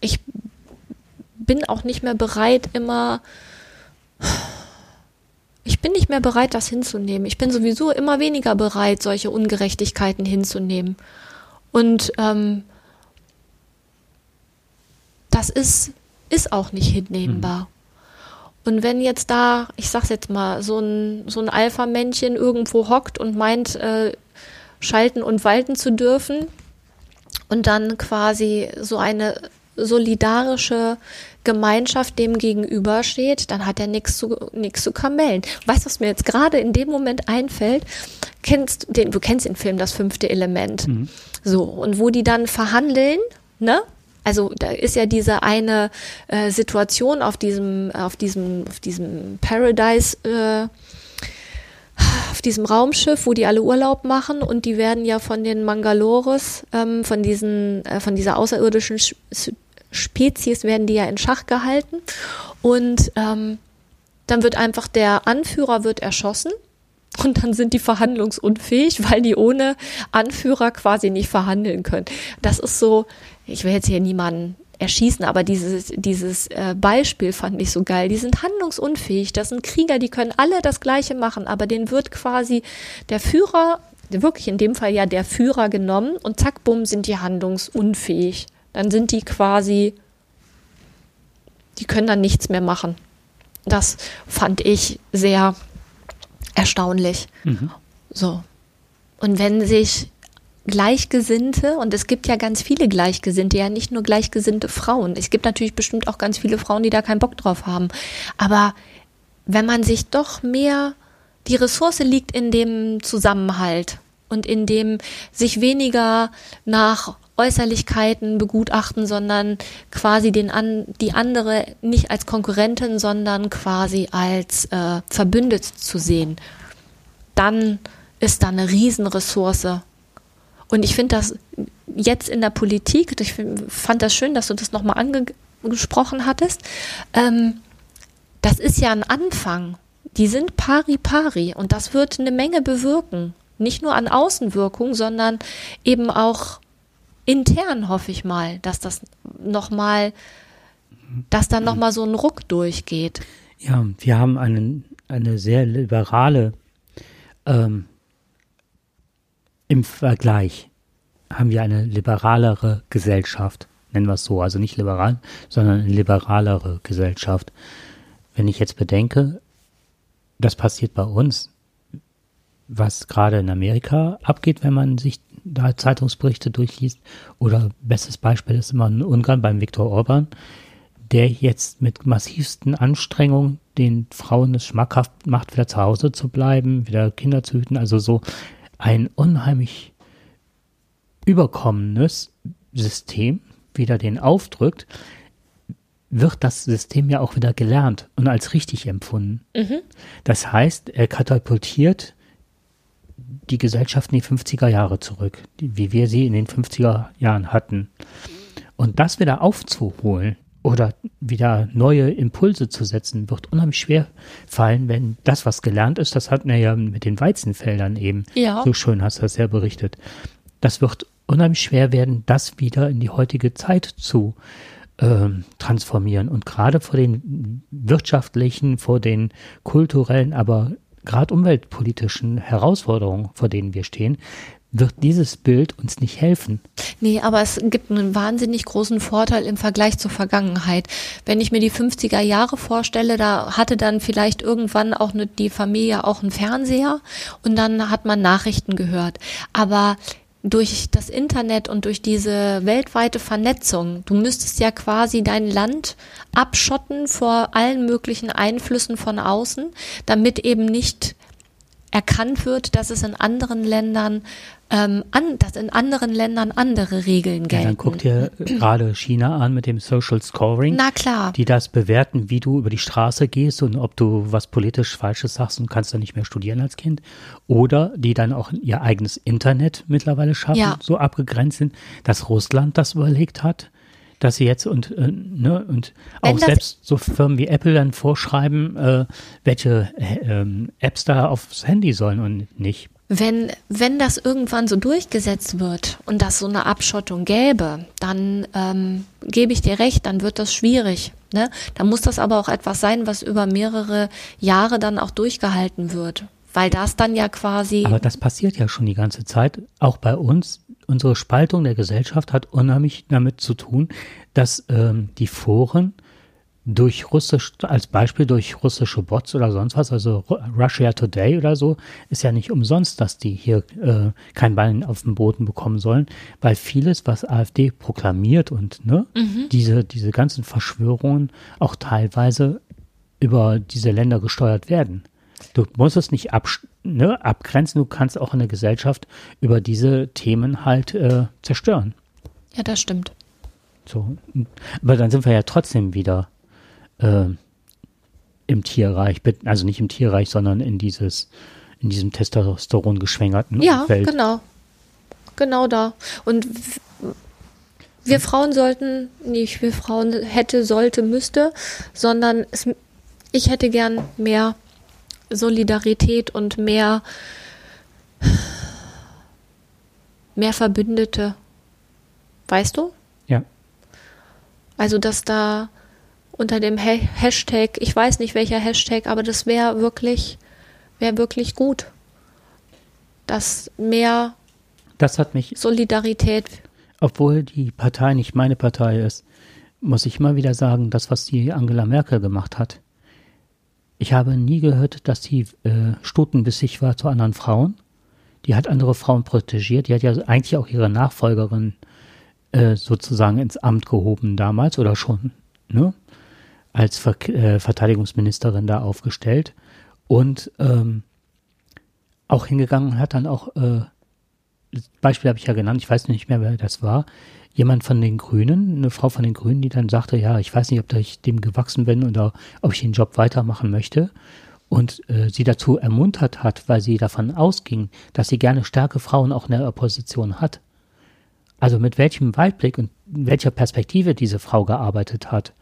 ich bin auch nicht mehr bereit, immer. Mehr bereit, das hinzunehmen. Ich bin sowieso immer weniger bereit, solche Ungerechtigkeiten hinzunehmen. Und ähm, das ist, ist auch nicht hinnehmbar. Mhm. Und wenn jetzt da, ich sag's jetzt mal, so ein, so ein Alpha-Männchen irgendwo hockt und meint, äh, schalten und walten zu dürfen und dann quasi so eine solidarische Gemeinschaft dem gegenübersteht, dann hat er nichts zu, nichts zu kamellen. Weißt du, was mir jetzt gerade in dem Moment einfällt? Kennst den, du kennst den Film Das fünfte Element. Mhm. So, und wo die dann verhandeln, ne? Also da ist ja diese eine äh, Situation auf diesem, auf diesem, auf diesem Paradise, äh, auf diesem Raumschiff, wo die alle Urlaub machen und die werden ja von den Mangalores, ähm, von diesen, äh, von dieser außerirdischen Spezies werden die ja in Schach gehalten und ähm, dann wird einfach der Anführer wird erschossen und dann sind die verhandlungsunfähig, weil die ohne Anführer quasi nicht verhandeln können. Das ist so, ich will jetzt hier niemanden erschießen, aber dieses, dieses äh, Beispiel fand ich so geil. Die sind handlungsunfähig, das sind Krieger, die können alle das Gleiche machen, aber denen wird quasi der Führer, wirklich in dem Fall ja der Führer genommen und zack, bumm, sind die handlungsunfähig dann sind die quasi, die können dann nichts mehr machen. Das fand ich sehr erstaunlich. Mhm. So. Und wenn sich Gleichgesinnte, und es gibt ja ganz viele Gleichgesinnte, ja nicht nur gleichgesinnte Frauen. Es gibt natürlich bestimmt auch ganz viele Frauen, die da keinen Bock drauf haben. Aber wenn man sich doch mehr, die Ressource liegt in dem Zusammenhalt und in dem sich weniger nach Äußerlichkeiten begutachten, sondern quasi den an, die andere nicht als Konkurrentin, sondern quasi als äh, verbündet zu sehen, dann ist da eine Riesenressource. Und ich finde das jetzt in der Politik, ich fand das schön, dass du das nochmal angesprochen hattest, ähm, das ist ja ein Anfang. Die sind pari pari und das wird eine Menge bewirken. Nicht nur an Außenwirkung, sondern eben auch intern hoffe ich mal, dass das nochmal, dass da nochmal so ein Ruck durchgeht. Ja, wir haben einen, eine sehr liberale, ähm, im Vergleich haben wir eine liberalere Gesellschaft, nennen wir es so, also nicht liberal, sondern eine liberalere Gesellschaft. Wenn ich jetzt bedenke, das passiert bei uns, was gerade in Amerika abgeht, wenn man sich da Zeitungsberichte durchliest. Oder bestes Beispiel ist immer in Ungarn beim Viktor Orban. der jetzt mit massivsten Anstrengungen den Frauen es schmackhaft macht, wieder zu Hause zu bleiben, wieder Kinder zu hüten. Also so ein unheimlich überkommenes System wieder den aufdrückt, wird das System ja auch wieder gelernt und als richtig empfunden. Mhm. Das heißt, er katapultiert die Gesellschaft in die 50er Jahre zurück, wie wir sie in den 50er Jahren hatten. Und das wieder aufzuholen oder wieder neue Impulse zu setzen, wird unheimlich schwer fallen, wenn das, was gelernt ist, das hatten wir ja mit den Weizenfeldern eben. Ja. So schön hast du das ja berichtet. Das wird unheimlich schwer werden, das wieder in die heutige Zeit zu ähm, transformieren. Und gerade vor den wirtschaftlichen, vor den kulturellen, aber gerade umweltpolitischen Herausforderungen, vor denen wir stehen, wird dieses Bild uns nicht helfen. Nee, aber es gibt einen wahnsinnig großen Vorteil im Vergleich zur Vergangenheit. Wenn ich mir die 50er Jahre vorstelle, da hatte dann vielleicht irgendwann auch eine, die Familie auch einen Fernseher und dann hat man Nachrichten gehört. Aber durch das Internet und durch diese weltweite Vernetzung, du müsstest ja quasi dein Land abschotten vor allen möglichen Einflüssen von außen, damit eben nicht erkannt wird, dass es in anderen Ländern ähm, an, dass in anderen Ländern andere Regeln Ja, gelten. dann guck dir gerade China an mit dem Social Scoring. Na klar. die das bewerten, wie du über die Straße gehst und ob du was politisch Falsches sagst und kannst dann nicht mehr studieren als Kind. Oder die dann auch ihr eigenes Internet mittlerweile schaffen, Ja. so abgegrenzt sind, dass Russland das überlegt hat, dass sie jetzt und, äh, ne, und Wenn auch selbst so Firmen wie Apple dann vorschreiben, äh, welche äh, ähm, Apps da aufs Handy sollen und nicht. Wenn, wenn das irgendwann so durchgesetzt wird und das so eine Abschottung gäbe, dann ähm, gebe ich dir recht, dann wird das schwierig. Ne? Dann muss das aber auch etwas sein, was über mehrere Jahre dann auch durchgehalten wird. Weil das dann ja quasi. Aber das passiert ja schon die ganze Zeit, auch bei uns. Unsere Spaltung der Gesellschaft hat unheimlich damit zu tun, dass ähm, die Foren durch russisch, als Beispiel durch russische Bots oder sonst was, also Ru- Russia Today oder so, ist ja nicht umsonst, dass die hier äh, kein Bein auf dem Boden bekommen sollen, weil vieles, was AfD proklamiert und ne, diese, diese ganzen Verschwörungen auch teilweise über diese Länder gesteuert werden. Du musst es nicht absch- ne, abgrenzen, du kannst auch eine Gesellschaft über diese Themen halt äh, zerstören. ja, das stimmt. So. Aber dann sind wir ja trotzdem wieder äh, im Tierreich, also nicht im Tierreich, sondern in dieses, in diesem Testosteron geschwängerten Ja, Umfeld. genau. Genau da. Und wir Frauen sollten, nicht wir Frauen hätte, sollte, müsste, sondern es, ich hätte gern mehr Solidarität und mehr, mehr Verbündete. Weißt du? Ja. Also, dass da unter dem Ha- Hashtag, ich weiß nicht welcher Hashtag, aber das wäre wirklich, wäre wirklich gut. Dass mehr Das hat mich, Solidarität. obwohl die Partei nicht meine Partei ist, muss ich immer wieder sagen, das, was die Angela Merkel gemacht hat. Ich habe nie gehört, dass sie äh, stutenbissig war zu anderen Frauen. Die hat andere Frauen protegiert. Die hat ja eigentlich auch ihre Nachfolgerin äh, sozusagen ins Amt gehoben damals oder schon, ne? Als Ver äh, Verteidigungsministerin da aufgestellt. Und ähm, auch hingegangen hat dann auch, äh, Beispiel habe ich ja genannt, ich weiß nicht mehr, wer das war, jemand von den Grünen, eine Frau von den Grünen, die dann sagte, ja, ich weiß nicht, ob ich dem gewachsen bin oder ob ich den Job weitermachen möchte. Und äh, sie dazu ermuntert hat, weil sie davon ausging, dass sie gerne starke Frauen auch in der Opposition hat. Also mit welchem Weitblick und welcher Perspektive diese Frau gearbeitet hat,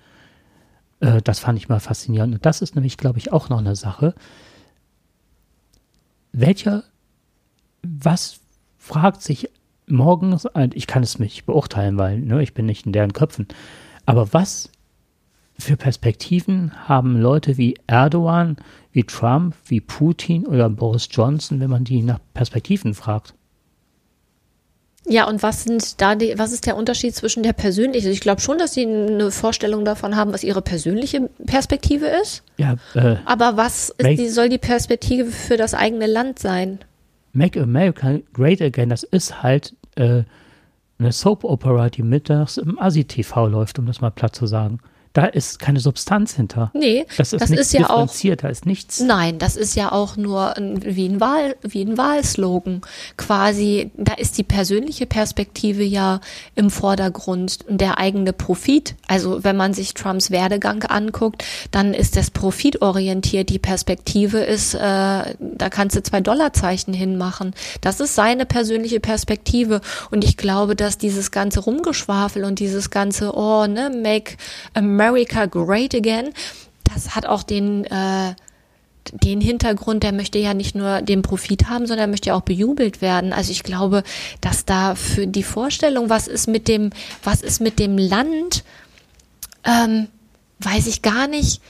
äh, das fand ich mal faszinierend. Und das ist nämlich, glaube ich, auch noch eine Sache. Welcher, was fragt sich morgens, ich kann es nicht beurteilen, weil ne, ich bin nicht in deren Köpfen, aber was für Perspektiven haben Leute wie Erdogan, wie Trump, wie Putin oder Boris Johnson, wenn man die nach Perspektiven fragt? Ja, und was sind da die, was ist der Unterschied zwischen der persönlichen? Ich glaube schon, dass sie eine Vorstellung davon haben, was ihre persönliche Perspektive ist. Ja, äh, Aber was ist die, soll die Perspektive für das eigene Land sein? Make America Great Again, das ist halt äh, eine Soap Opera, die mittags im Asi-TV läuft, um das mal platt zu sagen. Da ist keine Substanz hinter. Nee, Das ist das ist ja auch da ist nichts. Nein, das ist ja auch nur ein, wie, ein Wahl, wie ein Wahlslogan. Quasi, da ist die persönliche Perspektive ja im Vordergrund und der eigene Profit. Also wenn man sich Trumps Werdegang anguckt, dann ist das profitorientiert. Die Perspektive ist, äh, da kannst du zwei Dollarzeichen hinmachen. Das ist seine persönliche Perspektive. Und ich glaube, dass dieses ganze Rumgeschwafel und dieses ganze, oh, ne, make America great again, das hat auch den, äh, den Hintergrund, der möchte ja nicht nur den Profit haben, sondern er möchte ja auch bejubelt werden. Also ich glaube, dass da für die Vorstellung, was ist mit dem, was ist mit dem Land, ähm, weiß ich gar nicht,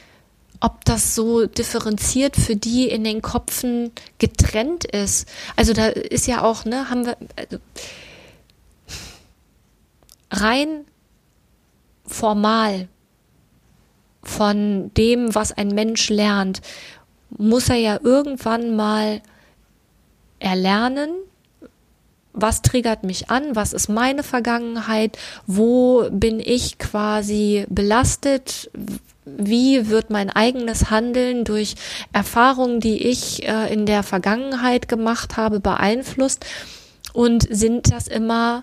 ob das so differenziert für die in den Kopfen getrennt ist. Also da ist ja auch, ne, haben wir also rein formal von dem, was ein Mensch lernt, muss er ja irgendwann mal erlernen, was triggert mich an, was ist meine Vergangenheit, wo bin ich quasi belastet, wie wird mein eigenes Handeln durch Erfahrungen, die ich äh, in der Vergangenheit gemacht habe, beeinflusst und sind das immer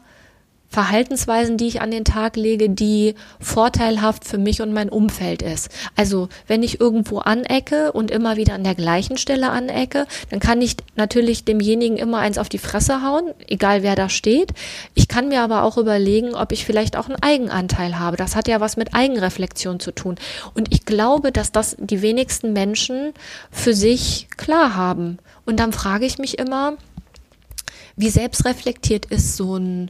Verhaltensweisen, die ich an den Tag lege, die vorteilhaft für mich und mein Umfeld ist. Also wenn ich irgendwo anecke und immer wieder an der gleichen Stelle anecke, dann kann ich natürlich demjenigen immer eins auf die Fresse hauen, egal wer da steht. Ich kann mir aber auch überlegen, ob ich vielleicht auch einen Eigenanteil habe. Das hat ja was mit Eigenreflexion zu tun. Und ich glaube, dass das die wenigsten Menschen für sich klar haben. Und dann frage ich mich immer, wie selbstreflektiert ist so ein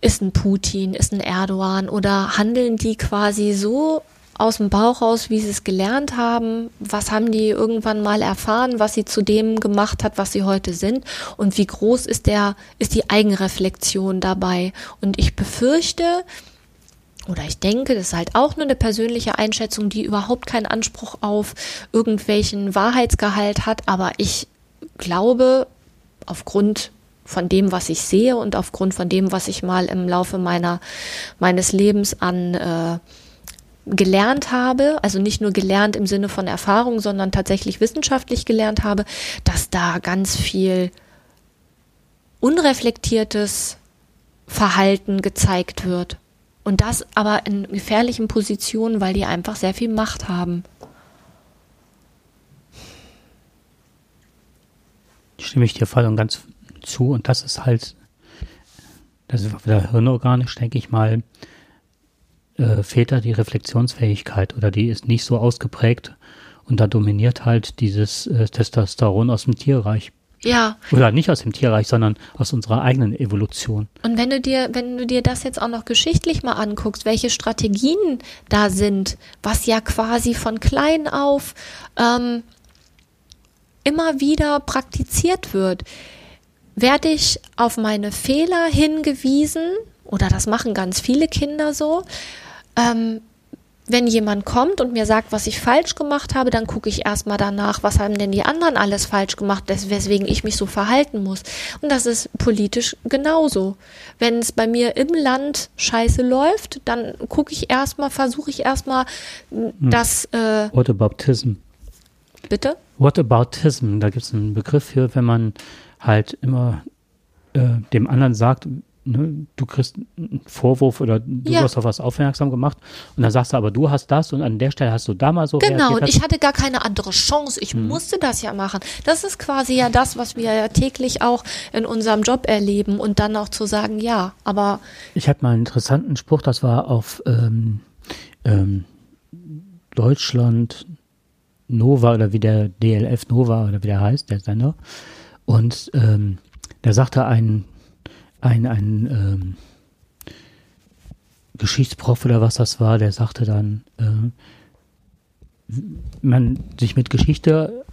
ist ein Putin, ist ein Erdogan oder handeln die quasi so aus dem Bauch raus, wie sie es gelernt haben? Was haben die irgendwann mal erfahren, was sie zu dem gemacht hat, was sie heute sind? Und wie groß ist der, ist die Eigenreflexion dabei? Und ich befürchte, oder ich denke, das ist halt auch nur eine persönliche Einschätzung, die überhaupt keinen Anspruch auf irgendwelchen Wahrheitsgehalt hat, aber ich glaube, aufgrund von dem, was ich sehe und aufgrund von dem, was ich mal im Laufe meiner, meines Lebens an äh, gelernt habe, also nicht nur gelernt im Sinne von Erfahrung, sondern tatsächlich wissenschaftlich gelernt habe, dass da ganz viel unreflektiertes Verhalten gezeigt wird. Und das aber in gefährlichen Positionen, weil die einfach sehr viel Macht haben. Stimme ich dir voll und ganz zu. Und das ist halt, das ist wieder hirnorganisch, denke ich mal, äh, fehlt da die Reflexionsfähigkeit oder die ist nicht so ausgeprägt und da dominiert halt dieses äh, Testosteron aus dem Tierreich. Ja. Oder nicht aus dem Tierreich, sondern aus unserer eigenen Evolution. Und wenn du dir, wenn du dir das jetzt auch noch geschichtlich mal anguckst, welche Strategien da sind, was ja quasi von klein auf ähm, immer wieder praktiziert wird, werde ich auf meine Fehler hingewiesen, oder das machen ganz viele Kinder so, ähm, wenn jemand kommt und mir sagt, was ich falsch gemacht habe, dann gucke ich erstmal danach, was haben denn die anderen alles falsch gemacht, weswegen ich mich so verhalten muss. Und das ist politisch genauso. Wenn es bei mir im Land scheiße läuft, dann gucke ich erstmal, versuche ich erstmal hm. das. Äh, Whataboutism. Bitte? Whataboutism, da gibt es einen Begriff für, wenn man halt immer äh, dem anderen sagt, ne, du kriegst einen Vorwurf oder du ja. wirst auf was aufmerksam gemacht und dann sagst du aber, du hast das und an der Stelle hast du da mal so Genau, und ich hatte gar keine andere Chance. Ich hm. musste das ja machen. Das ist quasi ja das, was wir ja täglich auch in unserem Job erleben und dann auch zu sagen, ja, aber. Ich hatte mal einen interessanten Spruch, das war auf ähm, ähm, Deutschland Nova oder wie der DLF Nova oder wie der heißt, der Sender. Und ähm, da sagte ein, ein, ein ähm, Geschichtsprof oder was das war, der sagte dann, äh, man sich mit Geschichte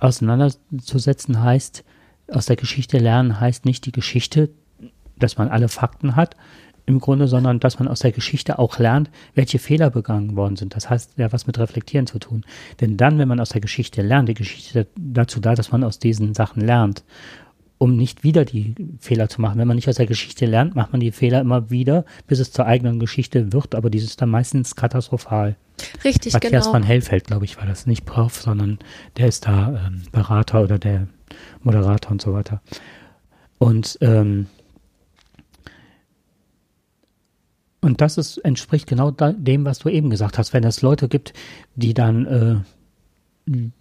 auseinanderzusetzen heißt, aus der Geschichte lernen heißt nicht die Geschichte, dass man alle Fakten hat, im Grunde, sondern dass man aus der Geschichte auch lernt, welche Fehler begangen worden sind. Das heißt, ja was mit Reflektieren zu tun. Denn dann, wenn man aus der Geschichte lernt, die Geschichte dazu da, dass man aus diesen Sachen lernt um nicht wieder die Fehler zu machen. Wenn man nicht aus der Geschichte lernt, macht man die Fehler immer wieder, bis es zur eigenen Geschichte wird, aber dieses ist dann meistens katastrophal. Richtig, Matthias genau. van Hellfeld, glaube ich, war das nicht Prof, sondern der ist da ähm, Berater oder der Moderator und so weiter. Und ähm, und das ist, entspricht genau dem, was du eben gesagt hast. Wenn es Leute gibt, die dann, äh,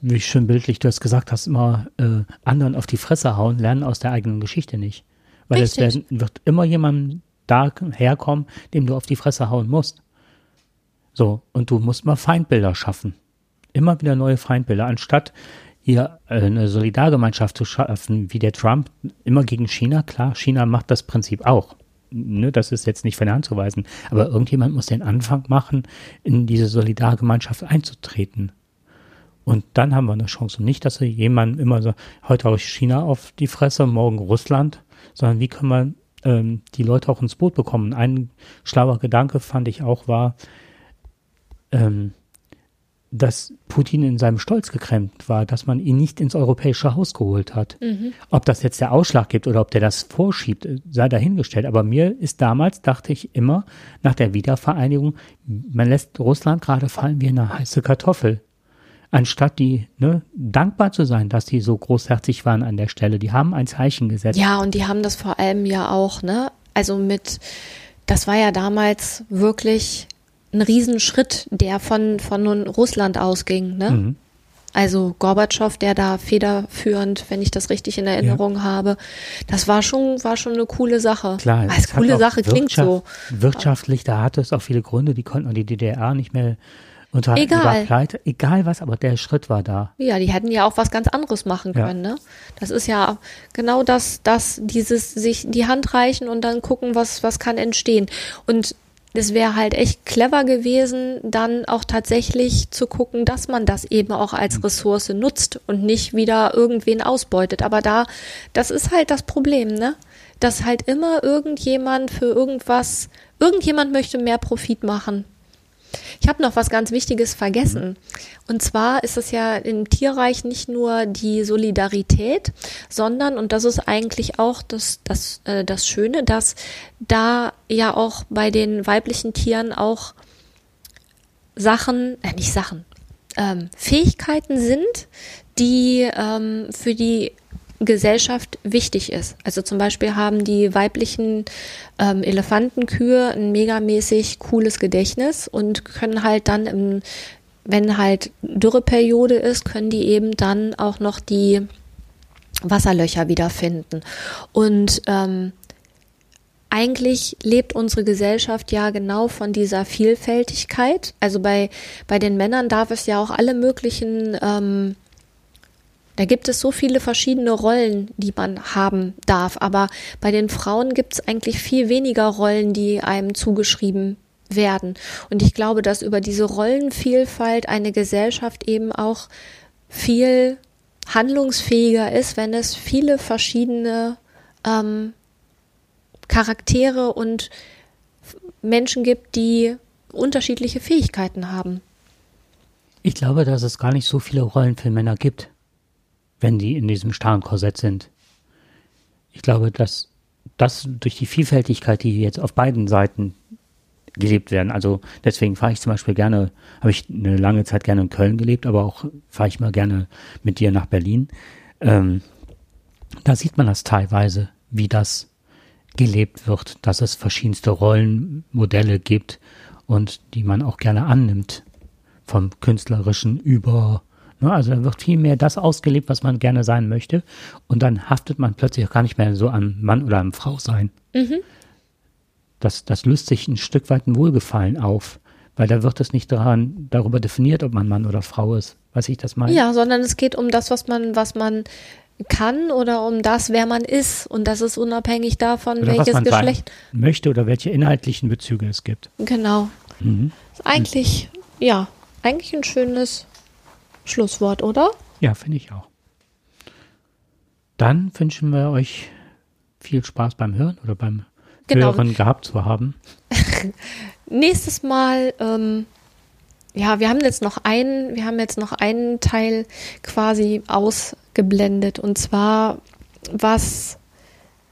wie schön bildlich du es gesagt hast, immer äh, anderen auf die Fresse hauen, lernen aus der eigenen Geschichte nicht. Weil es Richtig. werden, wird immer jemand da herkommen, dem du auf die Fresse hauen musst. So, und du musst mal Feindbilder schaffen. Immer wieder neue Feindbilder, anstatt hier äh, eine Solidargemeinschaft zu schaffen, wie der Trump, immer gegen China. Klar, China macht das Prinzip auch. Ne, das ist jetzt nicht von der Hand zu weisen. Aber irgendjemand muss den Anfang machen, in diese Solidargemeinschaft einzutreten. Und dann haben wir eine Chance. Und nicht, dass wir jemanden immer so, heute haue ich China auf die Fresse, morgen Russland, sondern wie können wir ähm, die Leute auch ins Boot bekommen. Ein schlauer Gedanke fand ich auch war, ähm, dass Putin in seinem Stolz gekränkt war, dass man ihn nicht ins europäische Haus geholt hat. Ob das jetzt der Ausschlag gibt oder ob der das vorschiebt, sei dahingestellt. Aber mir ist damals, dachte ich immer, nach der Wiedervereinigung, man lässt Russland gerade fallen wie eine heiße Kartoffel. Anstatt die ne, dankbar zu sein, dass die so großherzig waren an der Stelle. Die haben ein Zeichen gesetzt. Ja, und die haben das vor allem ja auch, ne? Also mit, das war ja damals wirklich ein Riesenschritt, der von, von Russland ausging, ne? Mhm. Also Gorbatschow, der da federführend, wenn ich das richtig in Erinnerung habe, das war schon, war schon eine coole Sache. Klar, Als coole Sache klingt so. Wirtschaftlich, da hatte es auch viele Gründe, die konnten die DDR nicht mehr unter die Egal. pleite, egal was, aber der Schritt war da. Ja, die hätten ja auch was ganz anderes machen Ja. können, ne? Das ist ja genau das, das, dieses sich die Hand reichen und dann gucken, was, was kann entstehen. Und es wäre halt echt clever gewesen, dann auch tatsächlich zu gucken, dass man das eben auch als Ressource nutzt und nicht wieder irgendwen ausbeutet. Aber da, das ist halt das Problem, ne? Dass halt immer irgendjemand für irgendwas, irgendjemand möchte mehr Profit machen. Ich habe noch was ganz Wichtiges vergessen. Und zwar ist es ja im Tierreich nicht nur die Solidarität, sondern, und das ist eigentlich auch das, das, äh, das Schöne, dass da ja auch bei den weiblichen Tieren auch Sachen, äh, nicht Sachen, ähm, Fähigkeiten sind, die ähm, für die Gesellschaft wichtig ist. Also zum Beispiel haben die weiblichen ähm, Elefantenkühe ein megamäßig cooles Gedächtnis und können halt dann im, wenn halt Dürreperiode ist, können die eben dann auch noch die Wasserlöcher wiederfinden. Und ähm, eigentlich lebt unsere Gesellschaft ja genau von dieser Vielfältigkeit. Also bei, bei den Männern darf es ja auch alle möglichen, ähm, da gibt es so viele verschiedene Rollen, die man haben darf. Aber bei den Frauen gibt es eigentlich viel weniger Rollen, die einem zugeschrieben werden. Und ich glaube, dass über diese Rollenvielfalt eine Gesellschaft eben auch viel handlungsfähiger ist, wenn es viele verschiedene ähm, Charaktere und Menschen gibt, die unterschiedliche Fähigkeiten haben. Ich glaube, dass es gar nicht so viele Rollen für Männer gibt, wenn die in diesem starren Korsett sind. Ich glaube, dass das durch die Vielfältigkeit, die jetzt auf beiden Seiten gelebt werden. Also deswegen fahre ich zum Beispiel gerne, habe ich eine lange Zeit gerne in Köln gelebt, aber auch fahre ich mal gerne mit dir nach Berlin. Ähm, da sieht man das teilweise, wie das gelebt wird, dass es verschiedenste Rollenmodelle gibt und die man auch gerne annimmt vom künstlerischen über. Ne, also da wird viel mehr das ausgelebt, was man gerne sein möchte. Und dann haftet man plötzlich auch gar nicht mehr so am Mann oder am Frau sein. Das, das löst sich ein Stück weit ein Wohlgefallen auf, weil da wird es nicht daran, darüber definiert, ob man Mann oder Frau ist. Weiß ich das meine? Ja, sondern es geht um das, was man, was man kann oder um das, wer man ist. Und das ist unabhängig davon, Oder welches Geschlecht. möchte oder welche inhaltlichen Bezüge es gibt. Genau. Mhm. Ist eigentlich, ja, eigentlich ein schönes Schlusswort, oder? Ja, finde ich auch. Dann wünschen wir euch viel Spaß beim Hören oder beim Genau. Hören gehabt zu haben. *laughs* Nächstes Mal, ähm, ja, wir haben jetzt noch einen, wir haben jetzt noch einen Teil quasi ausgeblendet. Und zwar was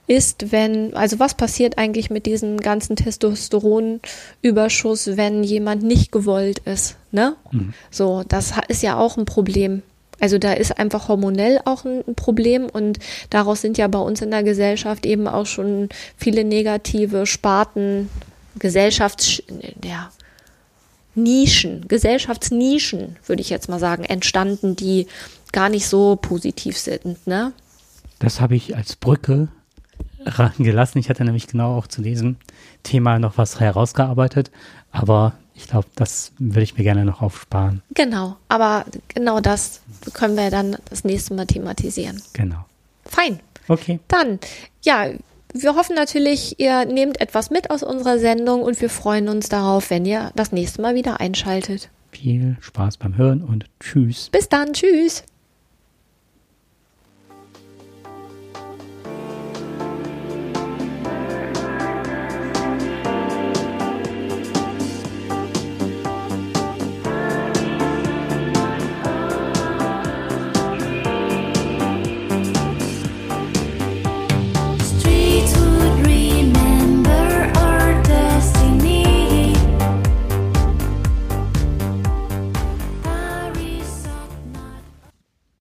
ist, wenn, also was passiert eigentlich mit diesem ganzen Testosteronüberschuss, wenn jemand nicht gewollt ist, ne? Mhm. So, das ist ja auch ein Problem. Also da ist einfach hormonell auch ein ein Problem und daraus sind ja bei uns in der Gesellschaft eben auch schon viele negative Sparten, Gesellschafts, ja, Nischen, Gesellschaftsnischen, würde ich jetzt mal sagen, entstanden, die gar nicht so positiv sind, ne? Das habe ich als Brücke gelassen. Ich hatte nämlich genau auch zu diesem Thema noch was herausgearbeitet, aber ich glaube, das würde ich mir gerne noch aufsparen. Genau, aber genau das können wir dann das nächste Mal thematisieren. Genau. Fein. Okay. Dann, ja, wir hoffen natürlich, ihr nehmt etwas mit aus unserer Sendung und wir freuen uns darauf, wenn ihr das nächste Mal wieder einschaltet. Viel Spaß beim Hören und tschüss. Bis dann, tschüss.